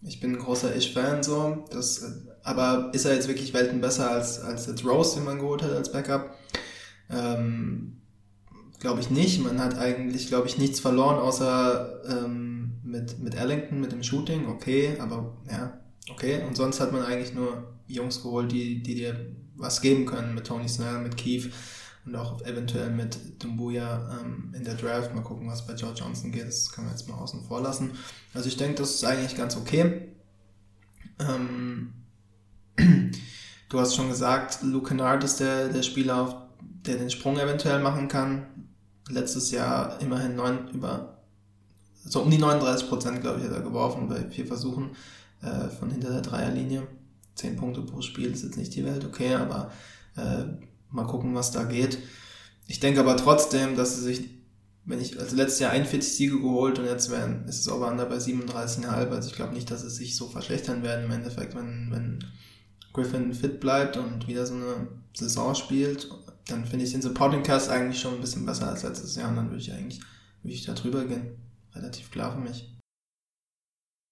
Ich bin ein großer Ish-Fan, so. Das, äh, aber ist er jetzt wirklich Welten besser als, als jetzt Rose, den man geholt hat als Backup? Ähm, glaube ich nicht. Man hat eigentlich, glaube ich, nichts verloren, außer ähm, mit, mit Ellington, mit dem Shooting, okay, aber ja, okay. Und sonst hat man eigentlich nur Jungs geholt, die, die dir was geben können, mit Tony Snell, mit Keith und auch eventuell mit Dumbuya ähm, in der Draft. Mal gucken, was bei George Johnson geht. Das können wir jetzt mal außen vor lassen. Also ich denke, das ist eigentlich ganz okay. Ähm, du hast schon gesagt, Luke Kennard ist der, der Spieler, der den Sprung eventuell machen kann. Letztes Jahr immerhin neun, über, so um die 39 Prozent, glaube ich, hat er geworfen bei vier Versuchen äh, von hinter der Dreierlinie. Zehn Punkte pro Spiel ist jetzt nicht die Welt, okay, aber äh, mal gucken, was da geht. Ich denke aber trotzdem, dass sie sich wenn ich, also letztes Jahr 41 Siege geholt und jetzt werden, ist es Over-Under bei 37,5. Also ich glaube nicht, dass es sich so verschlechtern werden im Endeffekt, wenn, wenn Griffin fit bleibt und wieder so eine Saison spielt. Dann finde ich den Supporting Cast eigentlich schon ein bisschen besser als letztes Jahr und dann würde ich eigentlich, würde ich da drüber gehen. Relativ klar für mich.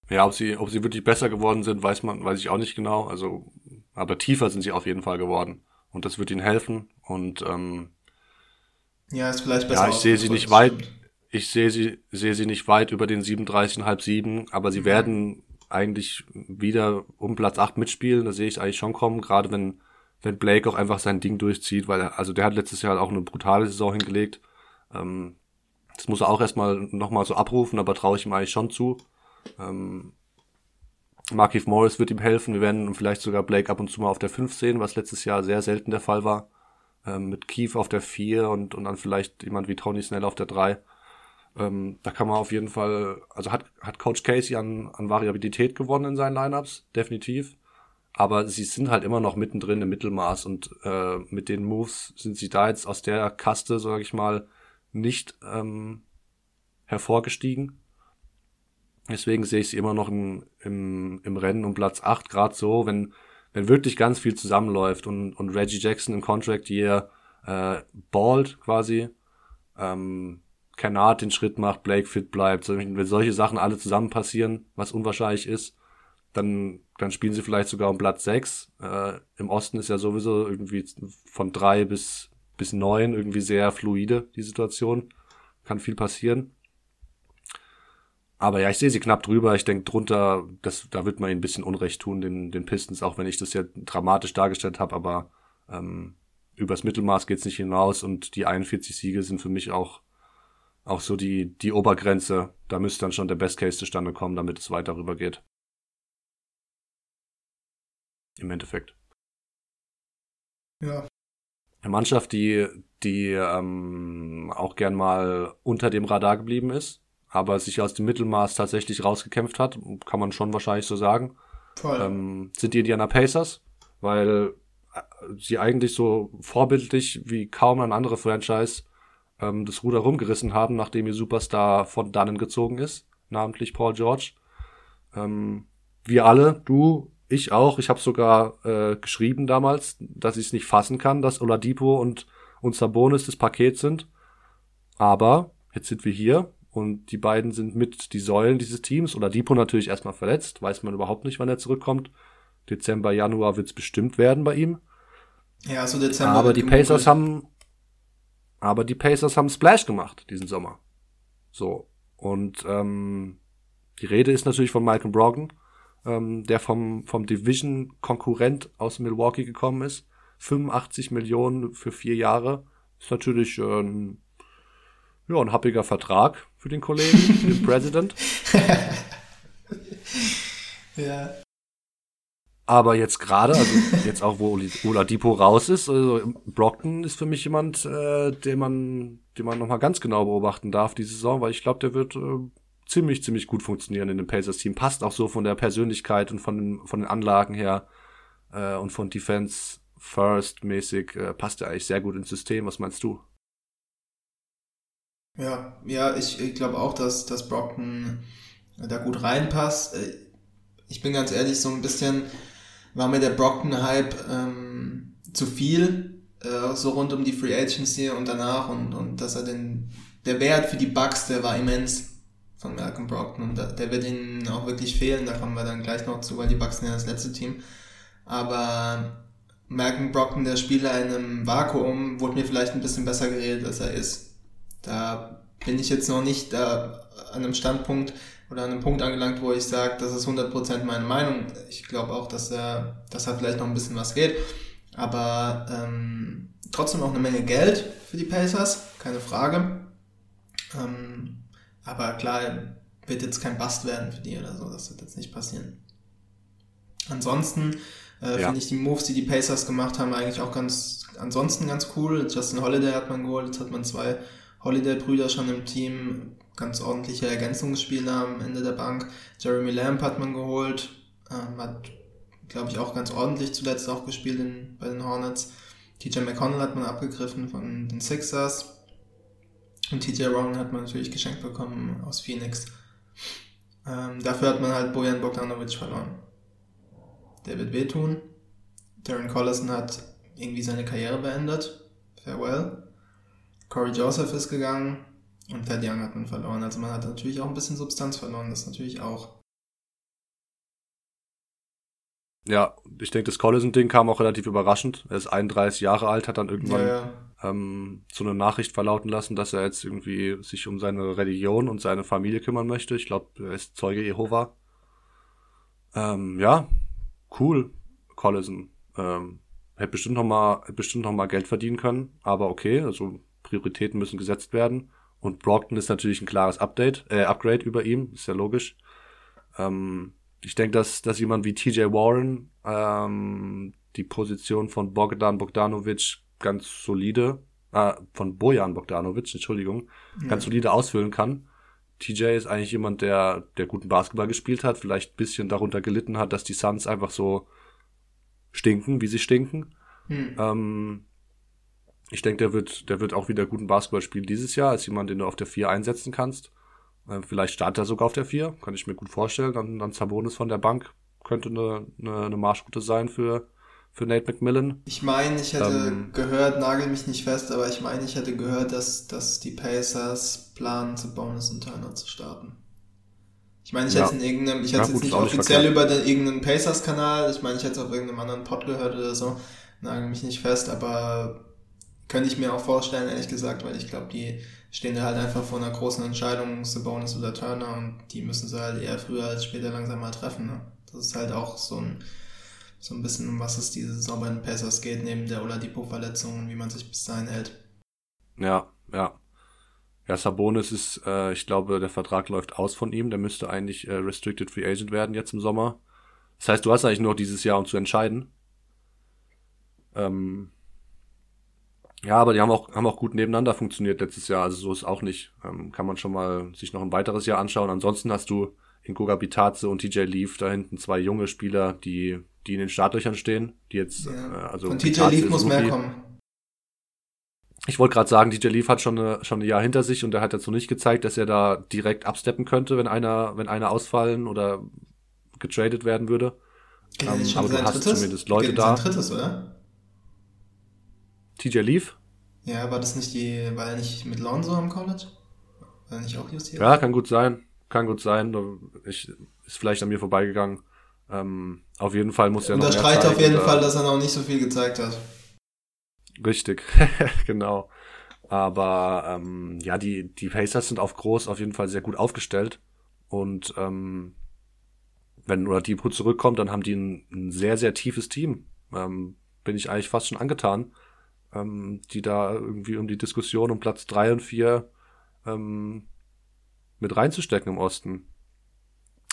Ja, ob sie, ob sie wirklich besser geworden sind, weiß man, weiß ich auch nicht genau. Also, aber tiefer sind sie auf jeden Fall geworden. Und das wird ihnen helfen. Und ähm, ja, ist vielleicht besser. Ja, ich sehe sie nicht weit. Ich sehe sie, sehe sie nicht weit über den 37,5 7, aber sie mhm. werden eigentlich wieder um Platz 8 mitspielen. Da sehe ich eigentlich schon kommen, gerade wenn, wenn Blake auch einfach sein Ding durchzieht, weil er, also der hat letztes Jahr auch eine brutale Saison hingelegt. Ähm, das muss er auch erstmal nochmal so abrufen, aber traue ich ihm eigentlich schon zu. Ähm, Markif Morris wird ihm helfen. Wir werden vielleicht sogar Blake ab und zu mal auf der 5 sehen, was letztes Jahr sehr selten der Fall war ähm, mit Keith auf der 4 und, und dann vielleicht jemand wie Tony Snell auf der 3. Ähm, da kann man auf jeden Fall, also hat, hat Coach Casey an, an Variabilität gewonnen in seinen Lineups, definitiv. Aber sie sind halt immer noch mittendrin im Mittelmaß und äh, mit den Moves sind sie da jetzt aus der Kaste, sage ich mal, nicht ähm, hervorgestiegen. Deswegen sehe ich sie immer noch im, im, im Rennen um Platz 8, gerade so, wenn, wenn wirklich ganz viel zusammenläuft und, und Reggie Jackson im Contract Year äh, bald quasi, ähm, Kennard den Schritt macht, Blake fit bleibt, wenn solche Sachen alle zusammen passieren, was unwahrscheinlich ist, dann, dann spielen sie vielleicht sogar um Platz 6. Äh, Im Osten ist ja sowieso irgendwie von drei bis, bis neun irgendwie sehr fluide, die Situation. Kann viel passieren. Aber ja, ich sehe sie knapp drüber. Ich denke drunter, das, da wird man ihnen ein bisschen Unrecht tun, den, den Pistons, auch wenn ich das ja dramatisch dargestellt habe, aber ähm, übers Mittelmaß geht's nicht hinaus und die 41 Siege sind für mich auch, auch so die, die Obergrenze. Da müsste dann schon der Best Case zustande kommen, damit es weiter rüber geht. Im Endeffekt. Ja. Eine Mannschaft, die, die ähm, auch gern mal unter dem Radar geblieben ist, aber sich aus dem Mittelmaß tatsächlich rausgekämpft hat, kann man schon wahrscheinlich so sagen. Voll. Ähm, sind die Indiana Pacers, weil äh, sie eigentlich so vorbildlich wie kaum ein anderer Franchise ähm, das Ruder rumgerissen haben, nachdem ihr Superstar von dannen gezogen ist, namentlich Paul George. Ähm, wir alle, du, ich auch, ich habe sogar äh, geschrieben damals, dass ich es nicht fassen kann, dass Oladipo und, und Sabonis das Paket sind. Aber jetzt sind wir hier und die beiden sind mit die Säulen dieses Teams. Depot natürlich erstmal verletzt. Weiß man überhaupt nicht, wann er zurückkommt. Dezember, Januar wird es bestimmt werden bei ihm. Ja, so Dezember. Aber die Pacers haben, aber die Pacers haben Splash gemacht diesen Sommer. So. Und ähm, die Rede ist natürlich von Malcolm Brogdon, ähm, der vom, vom Division-Konkurrent aus Milwaukee gekommen ist. 85 Millionen für vier Jahre. Ist natürlich äh, ein ja, ein happiger Vertrag für den Kollegen, den President. ja. Aber jetzt gerade, also jetzt auch, wo Oladipo raus ist, also Brockton ist für mich jemand, äh, den man, den man nochmal ganz genau beobachten darf, die Saison, weil ich glaube, der wird äh, ziemlich, ziemlich gut funktionieren in dem Pacers-Team. Passt auch so von der Persönlichkeit und von von den Anlagen her äh, und von Defense First mäßig, äh, passt er eigentlich sehr gut ins System. Was meinst du? Ja, ja, ich, ich glaube auch, dass, dass Brockton da gut reinpasst. Äh, ich bin ganz ehrlich, so ein bisschen war mir der Brockton-Hype ähm, zu viel, äh, so rund um die Free Agency und danach und, und dass er den, der Wert für die Bucks, der war immens von Malcolm Brockton und der wird ihnen auch wirklich fehlen, da kommen wir dann gleich noch zu, weil die Bucks sind ja das letzte Team. Aber Malcolm Brockton, der Spieler in einem Vakuum, wurde mir vielleicht ein bisschen besser geredet, als er ist. Da bin ich jetzt noch nicht da an einem Standpunkt oder an einem Punkt angelangt, wo ich sage, das ist 100% meine Meinung. Ich glaube auch, dass er, dass da vielleicht noch ein bisschen was geht. Aber ähm, trotzdem auch eine Menge Geld für die Pacers, keine Frage. Ähm, aber klar, wird jetzt kein Bust werden für die oder so, das wird jetzt nicht passieren. Ansonsten äh, ja. finde ich die Moves, die die Pacers gemacht haben, eigentlich auch ganz, ansonsten ganz cool. Justin Holiday hat man geholt, jetzt hat man zwei Holiday-Brüder schon im Team, ganz ordentliche Ergänzungsspieler am Ende der Bank. Jeremy Lamb hat man geholt, ähm, hat, glaube ich, auch ganz ordentlich zuletzt auch gespielt in, bei den Hornets. TJ McConnell hat man abgegriffen von den Sixers. Und TJ Warren hat man natürlich geschenkt bekommen aus Phoenix. Ähm, dafür hat man halt Bojan Bogdanovic verloren. Der wird wehtun. Darren Collison hat irgendwie seine Karriere beendet. Farewell. Corey Joseph ist gegangen. Und Ted Young hat man verloren. Also man hat natürlich auch ein bisschen Substanz verloren. Das natürlich auch. Ja, ich denke, das Collison-Ding kam auch relativ überraschend. Er ist 31 Jahre alt, hat dann irgendwann Ja, ja. Ähm, so eine Nachricht verlauten lassen, dass er jetzt irgendwie sich um seine Religion und seine Familie kümmern möchte. Ich glaube, er ist Zeuge Jehova. Ähm, ja, cool, Collison. Ähm, hätte bestimmt noch mal, bestimmt noch mal Geld verdienen können, aber okay, also Prioritäten müssen gesetzt werden. Und Brockton ist natürlich ein klares Update, äh, Upgrade über ihm, ist ja logisch. Ähm, ich denke, dass, dass jemand wie TJ Warren ähm, die Position von Bogdan Bogdanovic ganz solide, äh, von Bojan Bogdanovic, Entschuldigung, ganz solide ausfüllen kann. TJ ist eigentlich jemand, der, der guten Basketball gespielt hat, vielleicht ein bisschen darunter gelitten hat, dass die Suns einfach so stinken, wie sie stinken. Hm. Ähm, ich denke, der wird, der wird auch wieder guten Basketball spielen dieses Jahr, als jemand, den du auf der 4 einsetzen kannst. Äh, vielleicht startet er sogar auf der 4, kann ich mir gut vorstellen. Dann, dann Sabonis von der Bank könnte eine, eine, eine Marschroute sein für, für Nate McMillan. Ich meine, ich hätte Ähm, gehört, nagel mich nicht fest, aber ich meine, ich hätte gehört, dass, dass die Pacers planen, zu Bonus und Turner zu starten. Ich meine, ich Ja. hätte es in irgendeinem, ich Ja, hätte gut, jetzt nicht nicht offiziell verkehrt. über den, irgendeinen Pacers-Kanal, ich meine, ich hätte es auf irgendeinem anderen Pod gehört oder so, nagel mich nicht fest, aber könnte ich mir auch vorstellen, ehrlich gesagt, weil ich glaube, die stehen da halt einfach vor einer großen Entscheidung, Sabonis oder Turner und die müssen sie halt eher früher als später langsam mal treffen. Ne? Das ist halt auch so ein, so ein bisschen, um was es diese Saison bei den Pacers geht, neben der Oladipo-Verletzung und wie man sich bis dahin hält. Ja, ja. Ja, Sabonis ist, äh, ich glaube, der Vertrag läuft aus von ihm. Der müsste eigentlich äh, Restricted Free Agent werden jetzt im Sommer. Das heißt, du hast eigentlich nur dieses Jahr, um zu entscheiden. Ähm, ja, aber die haben auch, haben auch gut nebeneinander funktioniert letztes Jahr. Also so ist auch nicht. Ähm, kann man schon mal sich noch ein weiteres Jahr anschauen. Ansonsten hast du in Goga Bitaze und TJ Leaf da hinten zwei junge Spieler, die, die in den Startlöchern stehen. Die jetzt, äh, Ja. also Von TJ Leaf muss mehr kommen. Ich wollte gerade sagen, DJ Leaf hat schon, eine, schon ein Jahr hinter sich und er hat noch nicht gezeigt, dass er da direkt absteppen könnte, wenn einer, wenn einer ausfallen oder getradet werden würde. Geht Ähm, aber du hast drittes? zumindest Leute Geht da. Sein drittes, oder? TJ Leaf? Ja, war das nicht die, war er nicht mit Lonzo am College? War er nicht auch justiert? Ja, kann gut sein. Kann gut sein. Ich, ist vielleicht an mir vorbeigegangen. Ähm, auf jeden Fall muss er noch mehr Unterstreicht zeigen auf jeden oder- Fall, dass er noch nicht so viel gezeigt hat. Richtig, genau. Aber ähm, ja, die, die Pacers sind auf groß auf jeden Fall sehr gut aufgestellt. Und ähm, wenn Oladipo zurückkommt, dann haben die ein, ein sehr, sehr tiefes Team. Ähm, bin ich eigentlich fast schon angetan, ähm, die da irgendwie um die Diskussion um Platz drei und vier ähm, mit reinzustecken im Osten.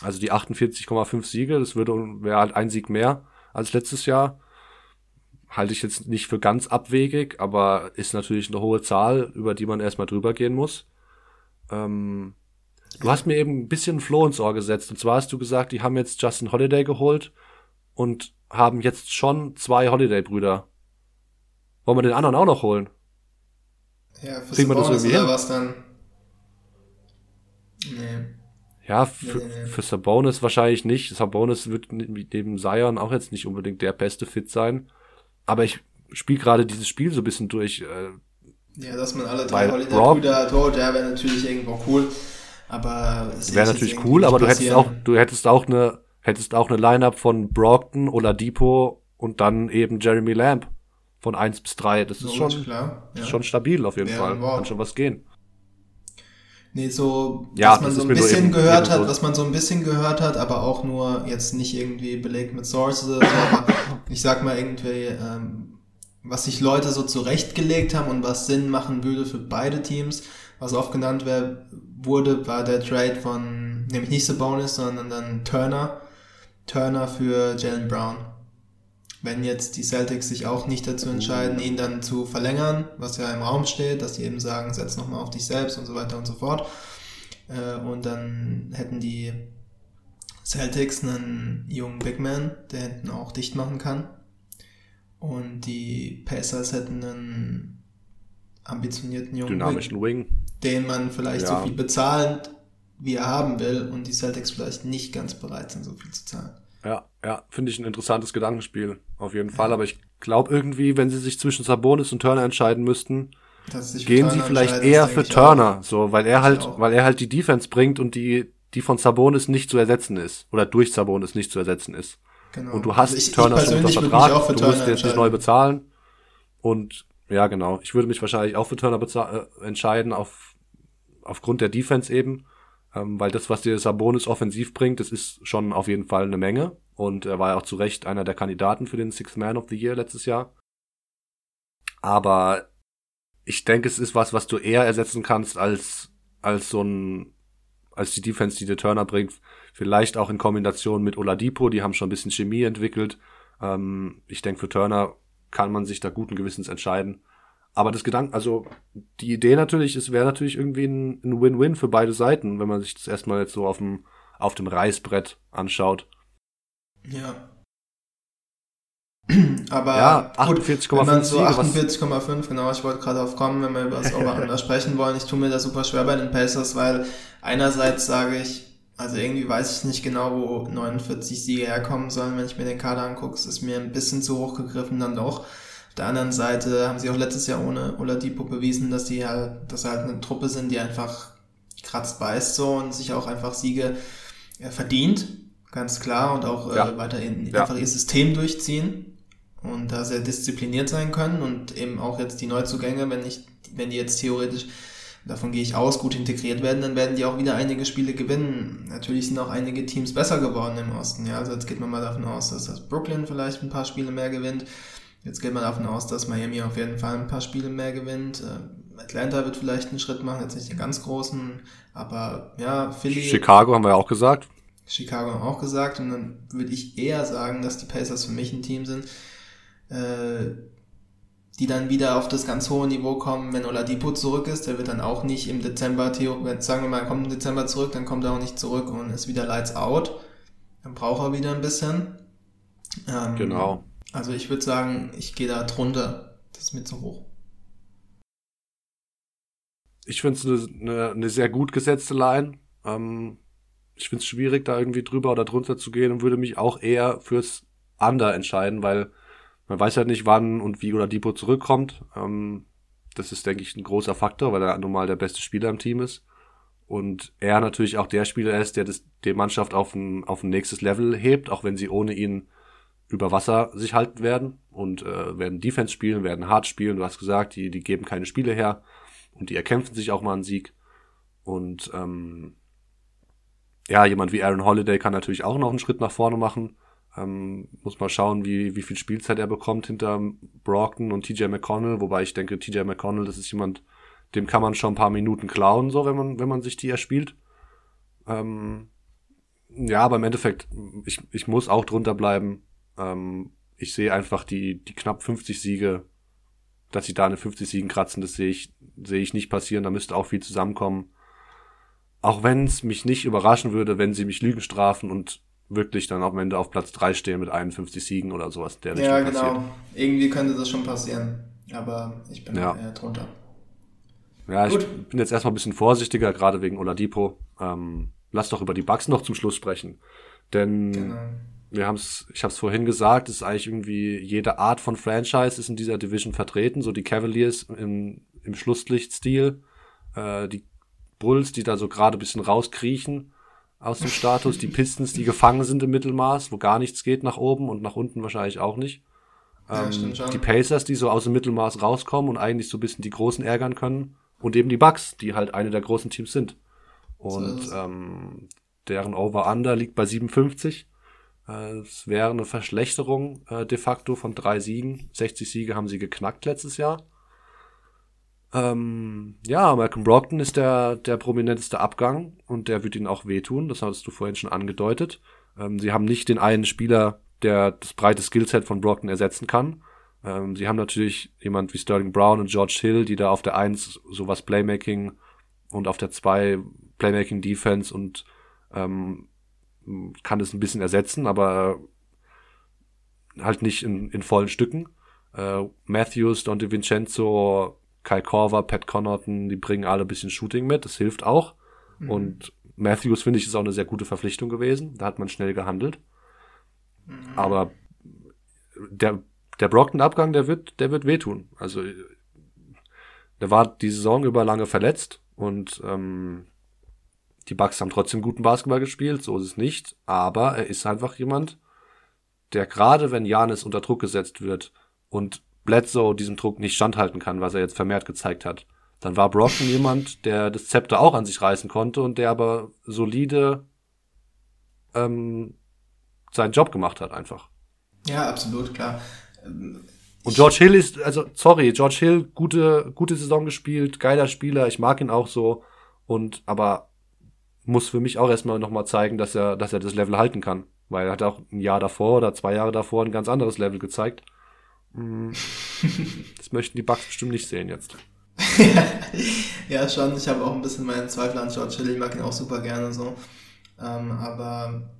Also die 48,5 Siege, das würde wäre halt ein Sieg mehr als letztes Jahr halte ich jetzt nicht für ganz abwegig, aber ist natürlich eine hohe Zahl, über die man erstmal drüber gehen muss. Ähm, du hast mir eben ein bisschen Floh ins Ohr gesetzt. Und zwar hast du gesagt, die haben jetzt Justin Holiday geholt und haben jetzt schon zwei Holiday-Brüder. Wollen wir den anderen auch noch holen? Ja, für Kriegen wir das irgendwie hin? was dann? Ja, für, für Sabonis wahrscheinlich nicht. Sabonis wird neben Zion auch jetzt nicht unbedingt der beste Fit sein. Aber ich spiele gerade dieses Spiel so ein bisschen durch. Äh, Ja, dass man alle drei Holiday-Brüder hat, oh, der wäre natürlich irgendwo cool. Aber es Wäre natürlich cool, aber du hättest auch, du hättest auch eine, hättest auch eine Line-Up von Brockton, Oladipo und dann eben Jeremy Lamb von 1 bis 3. Das ist Logisch, schon, klar. Ja. ist schon stabil auf jeden Wäre Fall. Wort. Kann schon was gehen. Nee, so, Ja, was man so ein bisschen eben- gehört hat, so- was man so ein bisschen gehört hat, aber auch nur jetzt nicht irgendwie belegt mit Sources so, aber ich sag mal irgendwie, ähm, was sich Leute so zurechtgelegt haben und was Sinn machen würde für beide Teams, was oft genannt wär, wurde, war der Trade von, nämlich nicht Sabonis, sondern dann Turner, Turner für Jalen Brown. Wenn jetzt die Celtics sich auch nicht dazu entscheiden, ihn dann zu verlängern, was ja im Raum steht, dass sie eben sagen, setz nochmal auf dich selbst und so weiter und so fort. Äh, und dann hätten die Celtics einen jungen Big Man, der hinten auch dicht machen kann. Und die Pacers hätten einen ambitionierten jungen Dynamischen Wing. den man vielleicht Ja. so viel bezahlt, wie er haben will und die Celtics vielleicht nicht ganz bereit sind, so viel zu zahlen. Ja, ja, finde ich ein interessantes Gedankenspiel. Auf jeden Fall. Aber ich glaube irgendwie, wenn sie sich zwischen Sabonis und Turner entscheiden müssten, gehen sie Turner vielleicht eher für ich auch. Turner, so, weil er Ich halt, weil er halt die Defense bringt und die, die von Sabonis nicht zu ersetzen ist. Oder durch Sabonis nicht zu ersetzen ist. Genau. Und du hast Also ich- ich Turner schon unter Vertrag, du musst Turner jetzt nicht neu bezahlen. Und ja, genau. Ich würde mich wahrscheinlich auch für Turner äh, entscheiden, auf, aufgrund der Defense eben. Ähm, weil das, was dir Sabonis offensiv bringt, das ist schon auf jeden Fall eine Menge. Und er war ja auch zu Recht einer der Kandidaten für den Sixth Man of the Year letztes Jahr. Aber ich denke, es ist was, was du eher ersetzen kannst als, als so ein, als die Defense, die dir Turner bringt. Vielleicht auch in Kombination mit Oladipo, die haben schon ein bisschen Chemie entwickelt. Ähm, ich denke, für Turner kann man sich da guten Gewissens entscheiden. Aber das Gedanken, also die Idee natürlich, es wäre natürlich irgendwie ein Win-Win für beide Seiten, wenn man sich das erstmal jetzt so auf dem, auf dem Reißbrett anschaut. Ja. Aber Ja, gut, 48,5 wenn man so Siege, was- 48,5, genau, ich wollte gerade drauf kommen, wenn wir über das Over-Under sprechen wollen. Ich tue mir das super schwer bei den Pacers, weil einerseits sage ich, also irgendwie weiß ich nicht genau, wo 49 Siege herkommen sollen, wenn ich mir den Kader angucke. Es ist mir ein bisschen zu hoch gegriffen dann doch. Auf der anderen Seite haben sie auch letztes Jahr ohne Oladipo bewiesen, dass die halt, dass sie halt eine Truppe sind, die einfach kratzt beißt so und sich auch einfach Siege äh, verdient, ganz klar, und auch Ja. äh, weiterhin Ja. einfach ihr System durchziehen und da sehr diszipliniert sein können und eben auch jetzt die Neuzugänge, wenn ich, wenn die jetzt theoretisch, davon gehe ich aus, gut integriert werden, dann werden die auch wieder einige Spiele gewinnen. Natürlich sind auch einige Teams besser geworden im Osten, ja, also jetzt geht man mal davon aus, dass das Brooklyn vielleicht ein paar Spiele mehr gewinnt. Jetzt geht man davon aus, dass Miami auf jeden Fall ein paar Spiele mehr gewinnt. Ähm, Atlanta wird vielleicht einen Schritt machen, jetzt nicht den ganz großen, aber ja, Philly. Chicago haben wir ja auch gesagt. Chicago haben auch gesagt und dann würde ich eher sagen, dass die Pacers für mich ein Team sind, äh, die dann wieder auf das ganz hohe Niveau kommen, wenn Oladipo zurück ist. Der wird dann auch nicht im Dezember, sagen wir mal, er kommt im Dezember zurück, dann kommt er auch nicht zurück und ist wieder lights out. Dann braucht er wieder ein bisschen. Ähm, Genau. Also ich würde sagen, ich gehe da drunter. Das ist mir zu hoch. Ich finde es eine, eine, eine sehr gut gesetzte Line. Ähm, ich finde es schwierig, da irgendwie drüber oder drunter zu gehen und würde mich auch eher fürs Under entscheiden, weil man weiß halt nicht, wann und wie Oladipo zurückkommt. Ähm, das ist, denke ich, ein großer Faktor, weil er normal der beste Spieler im Team ist. Und er natürlich auch der Spieler ist, der das, die Mannschaft auf ein, auf ein nächstes Level hebt, auch wenn sie ohne ihn über Wasser sich halten werden und äh, werden Defense spielen, werden hart spielen. Du hast gesagt, die, die geben keine Spiele her und die erkämpfen sich auch mal einen Sieg. Und ähm, ja, jemand wie Aaron Holiday kann natürlich auch noch einen Schritt nach vorne machen. Ähm, muss mal schauen, wie, wie viel Spielzeit er bekommt hinter Brockton und TJ McConnell, wobei ich denke, TJ McConnell, das ist jemand, dem kann man schon ein paar Minuten klauen, so wenn man, wenn man sich die erspielt. Ähm, ja, aber im Endeffekt, ich, ich muss auch drunter bleiben. Ähm, ich sehe einfach die, die knapp 50 Siege, dass sie da eine 50 Siegen kratzen, das sehe ich, sehe ich nicht passieren. Da müsste auch viel zusammenkommen. Auch wenn es mich nicht überraschen würde, wenn sie mich Lügen strafen und wirklich dann am Ende auf Platz 3 stehen mit 51 Siegen oder sowas. Der Ja, genau. passiert. Irgendwie könnte das schon passieren. Aber ich bin Ja. eher drunter. Ja, ich Gut. bin jetzt erstmal ein bisschen vorsichtiger, gerade wegen Oladipo. Ähm, lass doch über die Bugs noch zum Schluss sprechen. Denn Genau. Wir haben's, ich habe es vorhin gesagt, es ist eigentlich irgendwie jede Art von Franchise ist in dieser Division vertreten. So die Cavaliers im, im Schlusslichtstil, äh, die Bulls, die da so gerade ein bisschen rauskriechen aus dem Status, die Pistons, die gefangen sind im Mittelmaß, wo gar nichts geht nach oben und nach unten wahrscheinlich auch nicht. Ja, Ähm, schon. die Pacers, die so aus dem Mittelmaß rauskommen und eigentlich so ein bisschen die Großen ärgern können. Und eben die Bucks, die halt eine der großen Teams sind. Und es. ähm, deren Over-Under liegt bei 57. Es wäre eine Verschlechterung äh, de facto von drei Siegen. 60 Siege haben sie geknackt letztes Jahr. Ähm, ja, Malcolm Brogdon ist der, der prominenteste Abgang und der wird ihnen auch wehtun. Das hattest du vorhin schon angedeutet. Ähm, sie haben nicht den einen Spieler, der das breite Skillset von Brogdon ersetzen kann. Ähm, sie haben natürlich jemand wie Sterling Brown und George Hill, die da auf der 1 sowas Playmaking und auf der 2 Playmaking Defense und ähm, kann das ein bisschen ersetzen, aber halt nicht in, in vollen Stücken. Äh, Matthews, Don DiVincenzo Kai Korver, Pat Connaughton, die bringen alle ein bisschen Shooting mit, das hilft auch. Mhm. Und Matthews, finde ich, ist auch eine sehr gute Verpflichtung gewesen. Da hat man schnell gehandelt. Mhm. Aber der, der Brockton-Abgang, der wird, der wird wehtun. Also, der war die Saison über lange verletzt und ähm, die Bucks haben trotzdem guten Basketball gespielt, so ist es nicht. Aber er ist einfach jemand, der gerade wenn Janis unter Druck gesetzt wird und Bledsoe diesem Druck nicht standhalten kann, was er jetzt vermehrt gezeigt hat, dann war Brockton jemand, der das Zepter auch an sich reißen konnte und der aber solide ähm, seinen Job gemacht hat einfach. Ja, absolut, klar. Und George Hill ist, also sorry, George Hill, gute, gute Saison gespielt, geiler Spieler, ich mag ihn auch so. Und aber muss für mich auch erstmal nochmal zeigen, dass er, dass er das Level halten kann. Weil er hat auch ein Jahr davor oder zwei Jahre davor ein ganz anderes Level gezeigt. Mm. Das möchten die Bucks bestimmt nicht sehen jetzt. ja, schon. Ich habe auch ein bisschen meinen Zweifel an George Hill. Ich mag ihn auch super gerne so. Ähm, aber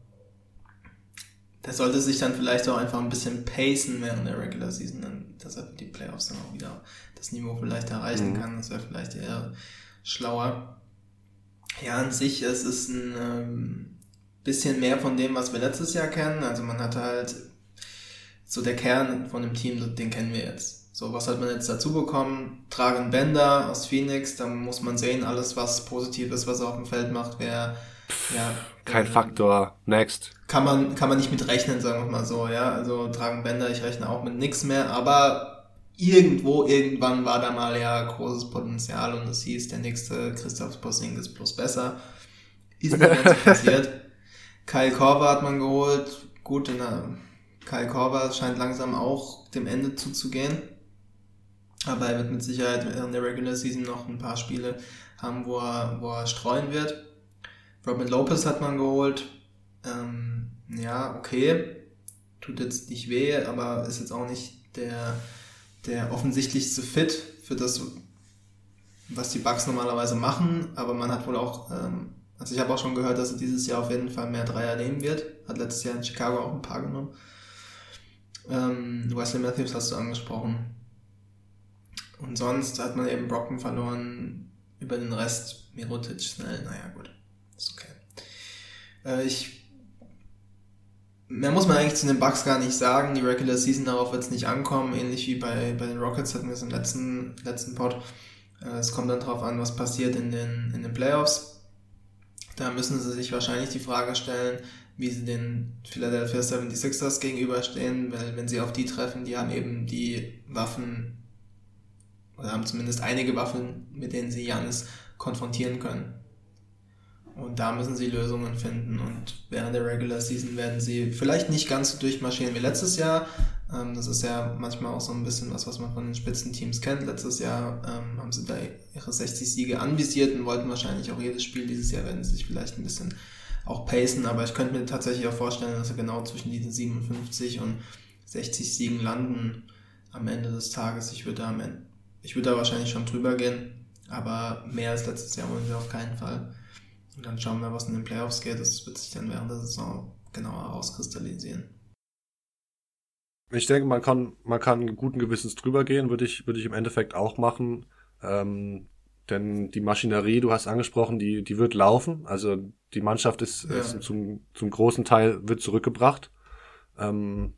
der sollte sich dann vielleicht auch einfach ein bisschen pacen während der Regular Season, dass er für die Playoffs dann auch wieder das Niveau vielleicht erreichen mhm. kann. Das wäre vielleicht eher schlauer. Ja, an sich, es ist ein ähm, bisschen mehr von dem, was wir letztes Jahr kennen. Also man hat halt so der Kern von dem Team, den kennen wir jetzt. So, was hat man jetzt dazu bekommen? Tragen Bender aus Phoenix, da muss man sehen, alles was positiv ist, was er auf dem Feld macht, wäre ja, kein äh, Faktor. Next. Kann man, kann man nicht mit rechnen, sagen wir mal so, ja. Also tragen Bänder, ich rechne auch mit nichts mehr, aber irgendwo, irgendwann war da mal ja großes Potenzial und es hieß, der nächste Christoph Porzingis plus besser. Ist nicht ganz passiert. Kyle Korver hat man geholt. Gut, in der, Kyle Korver scheint langsam auch dem Ende zuzugehen. Aber er wird mit Sicherheit in der Regular Season noch ein paar Spiele haben, wo er, wo er streuen wird. Robin Lopez hat man geholt. Ähm, ja, okay. Tut jetzt nicht weh, aber ist jetzt auch nicht der, der offensichtlichste Fit für das, was die Bugs normalerweise machen. Aber man hat wohl auch, ähm, also ich habe auch schon gehört, dass er dieses Jahr auf jeden Fall mehr Dreier nehmen wird. Hat letztes Jahr in Chicago auch ein paar genommen. Ähm, Wesley Matthews hast du angesprochen. Und sonst hat man eben Brocken verloren. Über den Rest Mirotic schnell, naja, gut. Ist okay. Äh, ich. Mehr muss man eigentlich zu den Bugs gar nicht sagen. Die Regular Season darauf wird es nicht ankommen. Ähnlich wie bei, bei den Rockets hatten wir es im letzten, letzten Pod. Äh, es kommt dann darauf an, was passiert in den, in den Playoffs. Da müssen sie sich wahrscheinlich die Frage stellen, wie sie den Philadelphia 76ers gegenüberstehen, weil wenn sie auf die treffen, die haben eben die Waffen oder haben zumindest einige Waffen, mit denen sie Janis konfrontieren können. Und da müssen sie Lösungen finden. Und während der Regular Season werden sie vielleicht nicht ganz so durchmarschieren wie letztes Jahr. Ähm, das ist ja manchmal auch so ein bisschen was, was man von den Spitzenteams kennt. Letztes Jahr ähm, haben sie da ihre 60 Siege anvisiert und wollten wahrscheinlich auch jedes Spiel. Dieses Jahr werden sie sich vielleicht ein bisschen auch pacen. Aber ich könnte mir tatsächlich auch vorstellen, dass sie genau zwischen diesen 57 und 60 Siegen landen am Ende des Tages. Ich würde da, am Ende, ich würde da wahrscheinlich schon drüber gehen. Aber mehr als letztes Jahr wollen sie auf keinen Fall. Und dann schauen wir, was in den Playoffs geht. Das wird sich dann während der Saison genauer herauskristallisieren. Ich denke, man kann, man kann guten Gewissens drüber gehen, würde ich, würde ich im Endeffekt auch machen. Ähm, denn die Maschinerie, du hast angesprochen, die, die wird laufen. Also die Mannschaft ist, ja. ist zum, zum großen Teil wird zurückgebracht. Ähm,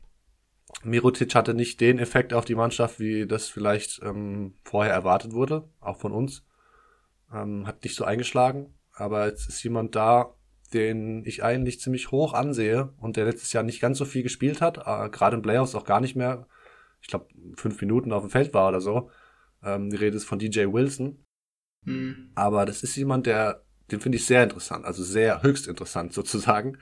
Mirotic hatte nicht den Effekt auf die Mannschaft, wie das vielleicht ähm, vorher erwartet wurde, auch von uns. Ähm, hat nicht so eingeschlagen aber jetzt ist jemand da, den ich eigentlich ziemlich hoch ansehe und der letztes Jahr nicht ganz so viel gespielt hat, äh, gerade im Playoffs auch gar nicht mehr, ich glaube, fünf Minuten auf dem Feld war oder so. Ähm, die Rede ist von DJ Wilson. Mhm. Aber das ist jemand, der, den finde ich sehr interessant, also sehr höchst interessant sozusagen.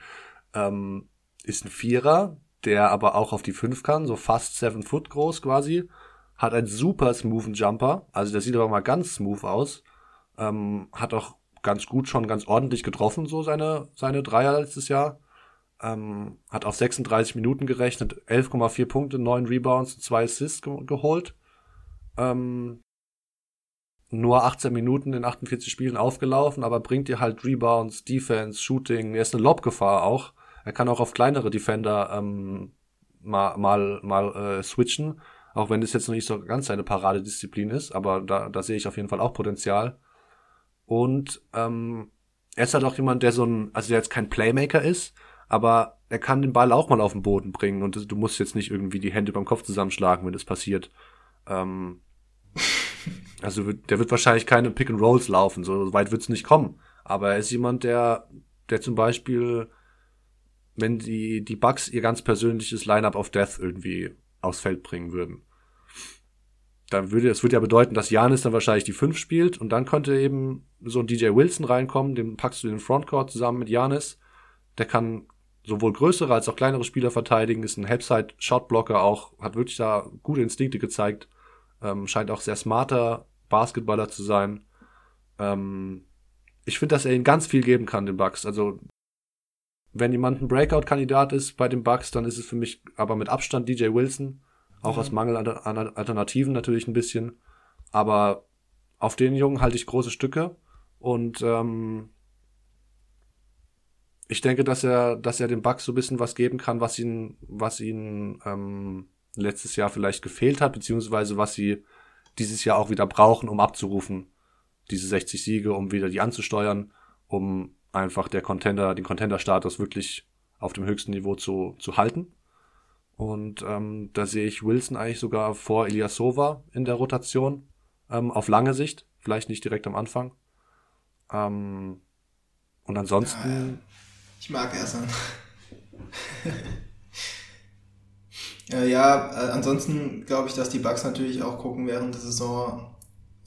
Ähm, ist ein Vierer, der aber auch auf die fünf kann, so fast seven foot groß quasi. Hat einen super smoothen Jumper, also der sieht aber mal ganz smooth aus. Ähm, hat auch ganz gut schon ganz ordentlich getroffen, so seine, seine Dreier letztes Jahr. Ähm, hat auf 36 Minuten gerechnet, 11,4 Punkte, 9 Rebounds, 2 Assists ge geholt. Ähm, nur 18 Minuten in 48 Spielen aufgelaufen, aber bringt dir halt Rebounds, Defense, Shooting, er ist eine Lobgefahr auch. Er kann auch auf kleinere Defender ähm, mal, mal, mal äh, switchen. auch wenn das jetzt noch nicht so ganz seine Paradedisziplin ist, aber da, da sehe ich auf jeden Fall auch Potenzial. Und ähm, er ist halt auch jemand, der so ein, also der jetzt kein Playmaker ist, aber er kann den Ball auch mal auf den Boden bringen und du musst jetzt nicht irgendwie die Hände beim Kopf zusammenschlagen, wenn das passiert. Ähm, also der wird wahrscheinlich keine Pick and Rolls laufen, so weit wird es nicht kommen. Aber er ist jemand, der, der zum Beispiel, wenn die, die Bucks ihr ganz persönliches Lineup of Death irgendwie aufs Feld bringen würden, dann würde, es würde ja bedeuten, dass Janis dann wahrscheinlich die 5 spielt und dann könnte eben so ein DJ Wilson reinkommen, den packst du in den Frontcourt zusammen mit Janis. Der kann sowohl größere als auch kleinere Spieler verteidigen, ist ein Helpside-Shotblocker auch, hat wirklich da gute Instinkte gezeigt, ähm, scheint auch sehr smarter Basketballer zu sein. Ähm, ich finde, dass er ihnen ganz viel geben kann, den Bucks. Also, wenn jemand ein Breakout-Kandidat ist bei den Bucks, dann ist es für mich aber mit Abstand DJ Wilson. Auch ja. aus Mangel an, Alternativen natürlich ein bisschen. Aber auf den Jungen halte ich große Stücke. Und ähm, ich denke, dass er, dass er den Bucks so ein bisschen was geben kann, was ihn, was ihn ähm, letztes Jahr vielleicht gefehlt hat, beziehungsweise was sie dieses Jahr auch wieder brauchen, um abzurufen, diese 60 Siege, um wieder die anzusteuern, um einfach der Contender, den Contender-Status wirklich auf dem höchsten Niveau zu, zu halten. Und ähm, da sehe ich Wilson eigentlich sogar vor Ilyasova in der Rotation, ähm, auf lange Sicht, vielleicht nicht direkt am Anfang. Ähm, und ansonsten. Ich mag Ersan. Äh, ja, äh, ansonsten glaube ich, dass die Bugs natürlich auch gucken während der Saison,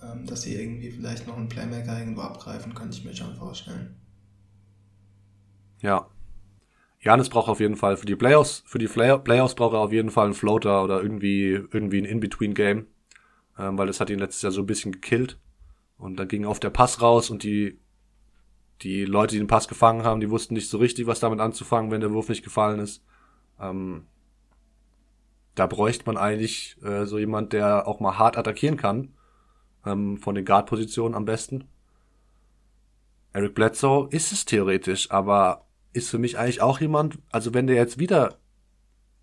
ähm, dass sie irgendwie vielleicht noch einen Playmaker irgendwo abgreifen, könnte ich mir schon vorstellen. Ja. Janis braucht auf jeden Fall für die Playoffs, für die Playoffs braucht er auf jeden Fall einen Floater oder irgendwie, irgendwie ein In-Between-Game, ähm, weil das hat ihn letztes Jahr so ein bisschen gekillt. Und da ging auf der Pass raus und die, die Leute, die den Pass gefangen haben, die wussten nicht so richtig, was damit anzufangen, wenn der Wurf nicht gefallen ist. Ähm, da bräuchte man eigentlich äh, so jemand, der auch mal hart attackieren kann. Ähm, von den Guard-Positionen am besten. Eric Bledsoe ist es theoretisch, aber ist für mich eigentlich auch jemand, also wenn der jetzt wieder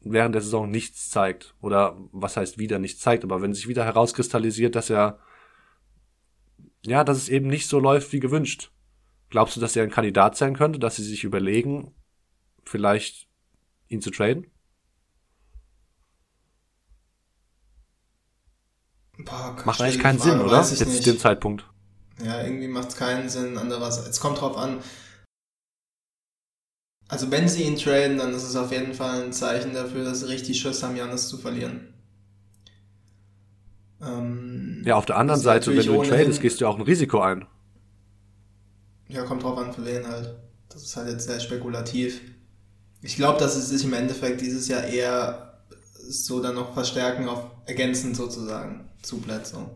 während der Saison nichts zeigt, oder was heißt wieder nichts zeigt, aber wenn sich wieder herauskristallisiert, dass er, ja, dass es eben nicht so läuft wie gewünscht, glaubst du, dass er ein Kandidat sein könnte, dass sie sich überlegen, vielleicht ihn zu traden? Boah, macht eigentlich keinen Frage, Sinn, oder? Jetzt zu dem Zeitpunkt. Ja, irgendwie macht es keinen Sinn. Andererseits, es kommt drauf an. Also wenn sie ihn traden, dann ist es auf jeden Fall ein Zeichen dafür, dass sie richtig Schiss haben, Janis zu verlieren. Ähm, ja, auf der anderen Seite, wenn du ihn tradest, gehst du auch ein Risiko ein. Ja, kommt drauf an, für wen halt. Das ist halt jetzt sehr spekulativ. Ich glaube, dass es sich im Endeffekt dieses Jahr eher so dann noch verstärken auf ergänzend sozusagen zu Bledsoe.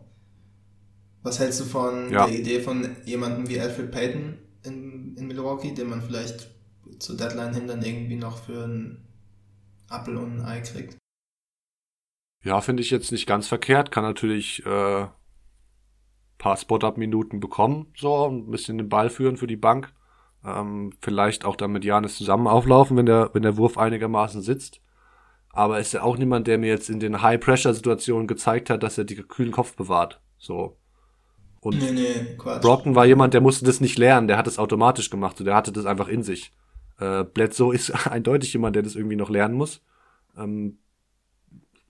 Was hältst du von ja. der Idee von jemandem wie Alfred Payton in, in Milwaukee, den man vielleicht zur Deadline hin dann irgendwie noch für ein Apfel und ein Ei kriegt? Ja, finde ich jetzt nicht ganz verkehrt. Kann natürlich äh, paar Spot-Up-Minuten bekommen, so ein bisschen den Ball führen für die Bank. Ähm, vielleicht auch dann mit Janis zusammen auflaufen, wenn der, wenn der Wurf einigermaßen sitzt aber ist ja auch niemand, der mir jetzt in den High-Pressure-Situationen gezeigt hat, dass er die kühlen Kopf bewahrt. So. Und nee, nee, Quatsch. Brockton war jemand, der musste das nicht lernen, der hat es automatisch gemacht, so, der hatte das einfach in sich. Äh, Bledsoe ist eindeutig jemand, der das irgendwie noch lernen muss. Ähm,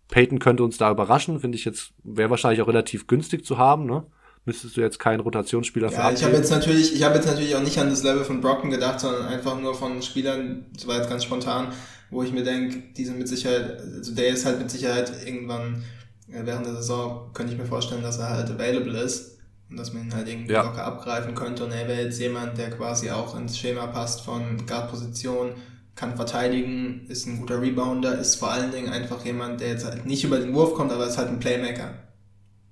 Peyton könnte uns da überraschen, finde ich jetzt, wäre wahrscheinlich auch relativ günstig zu haben, ne? Müsstest du jetzt keinen Rotationsspieler ja, Ich habe jetzt natürlich, ich habe jetzt natürlich auch nicht an das Level von Brockton gedacht, sondern einfach nur von Spielern, das war jetzt ganz spontan, wo ich mir denke, die sind mit Sicherheit, also der ist halt mit Sicherheit irgendwann äh, während der Saison, könnte ich mir vorstellen, dass er halt available ist und dass man ihn halt irgendwie ja. locker abgreifen könnte und er wäre jetzt jemand, der quasi auch ins Schema passt von Guard-Position, kann verteidigen, ist ein guter Rebounder, ist vor allen Dingen einfach jemand, der jetzt halt nicht über den Wurf kommt, aber ist halt ein Playmaker.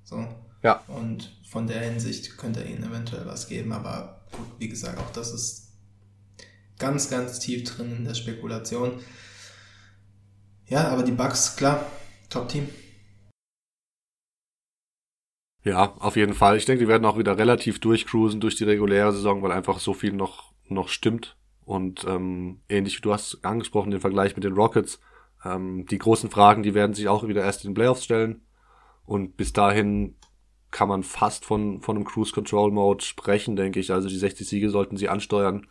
So. Ja. Und von der Hinsicht könnte er ihnen eventuell was geben, aber gut, wie gesagt, auch das ist ganz, ganz tief drin in der Spekulation. Ja, aber die Bugs, klar, Top-Team. Ja, auf jeden Fall. Ich denke, die werden auch wieder relativ durchcruisen durch die reguläre Saison, weil einfach so viel noch, noch stimmt. Und ähm, ähnlich wie du hast angesprochen, den Vergleich mit den Rockets, Ähm, die großen Fragen, die werden sich auch wieder erst in den Playoffs stellen. Und bis dahin kann man fast von, von einem Cruise Control Mode sprechen, denke ich. Also die 60 Siege sollten sie ansteuern.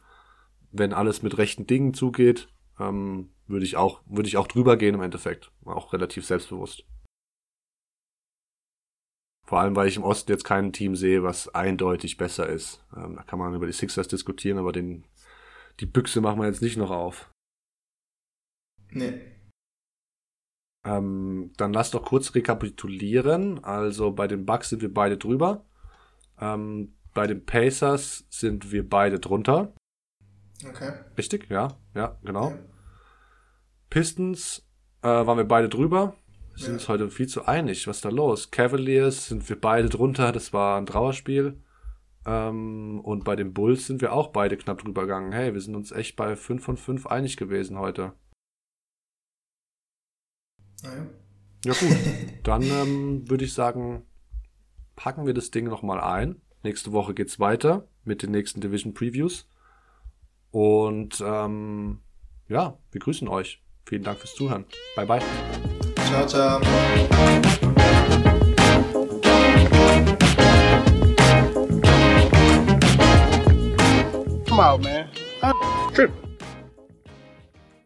Wenn alles mit rechten Dingen zugeht, ähm, würde ich auch, würde ich auch drüber gehen im Endeffekt. Auch relativ selbstbewusst. Vor allem, weil ich im Osten jetzt kein Team sehe, was eindeutig besser ist. Ähm, da kann man über die Sixers diskutieren, aber den, die Büchse machen wir jetzt nicht noch auf. Nee. Ähm, dann lass doch kurz rekapitulieren. Also bei den Bucks sind wir beide drüber. Ähm, bei den Pacers sind wir beide drunter. Okay. Richtig? Ja, ja, genau. Ja. Pistons äh, waren wir beide drüber. Wir sind Ja. uns heute viel zu einig. Was ist da los? Cavaliers sind wir beide drunter. Das war ein Trauerspiel. Ähm, und bei den Bulls sind wir auch beide knapp drüber gegangen. Hey, wir sind uns echt bei 5 von 5 einig gewesen heute. Naja. Ja gut, dann ähm, würde ich sagen, packen wir das Ding nochmal ein. Nächste Woche geht's weiter mit den nächsten Division Previews. Und ähm, ja, wir grüßen euch. Vielen Dank fürs Zuhören. Bye bye. Ciao, ciao. Come out, man. I'm.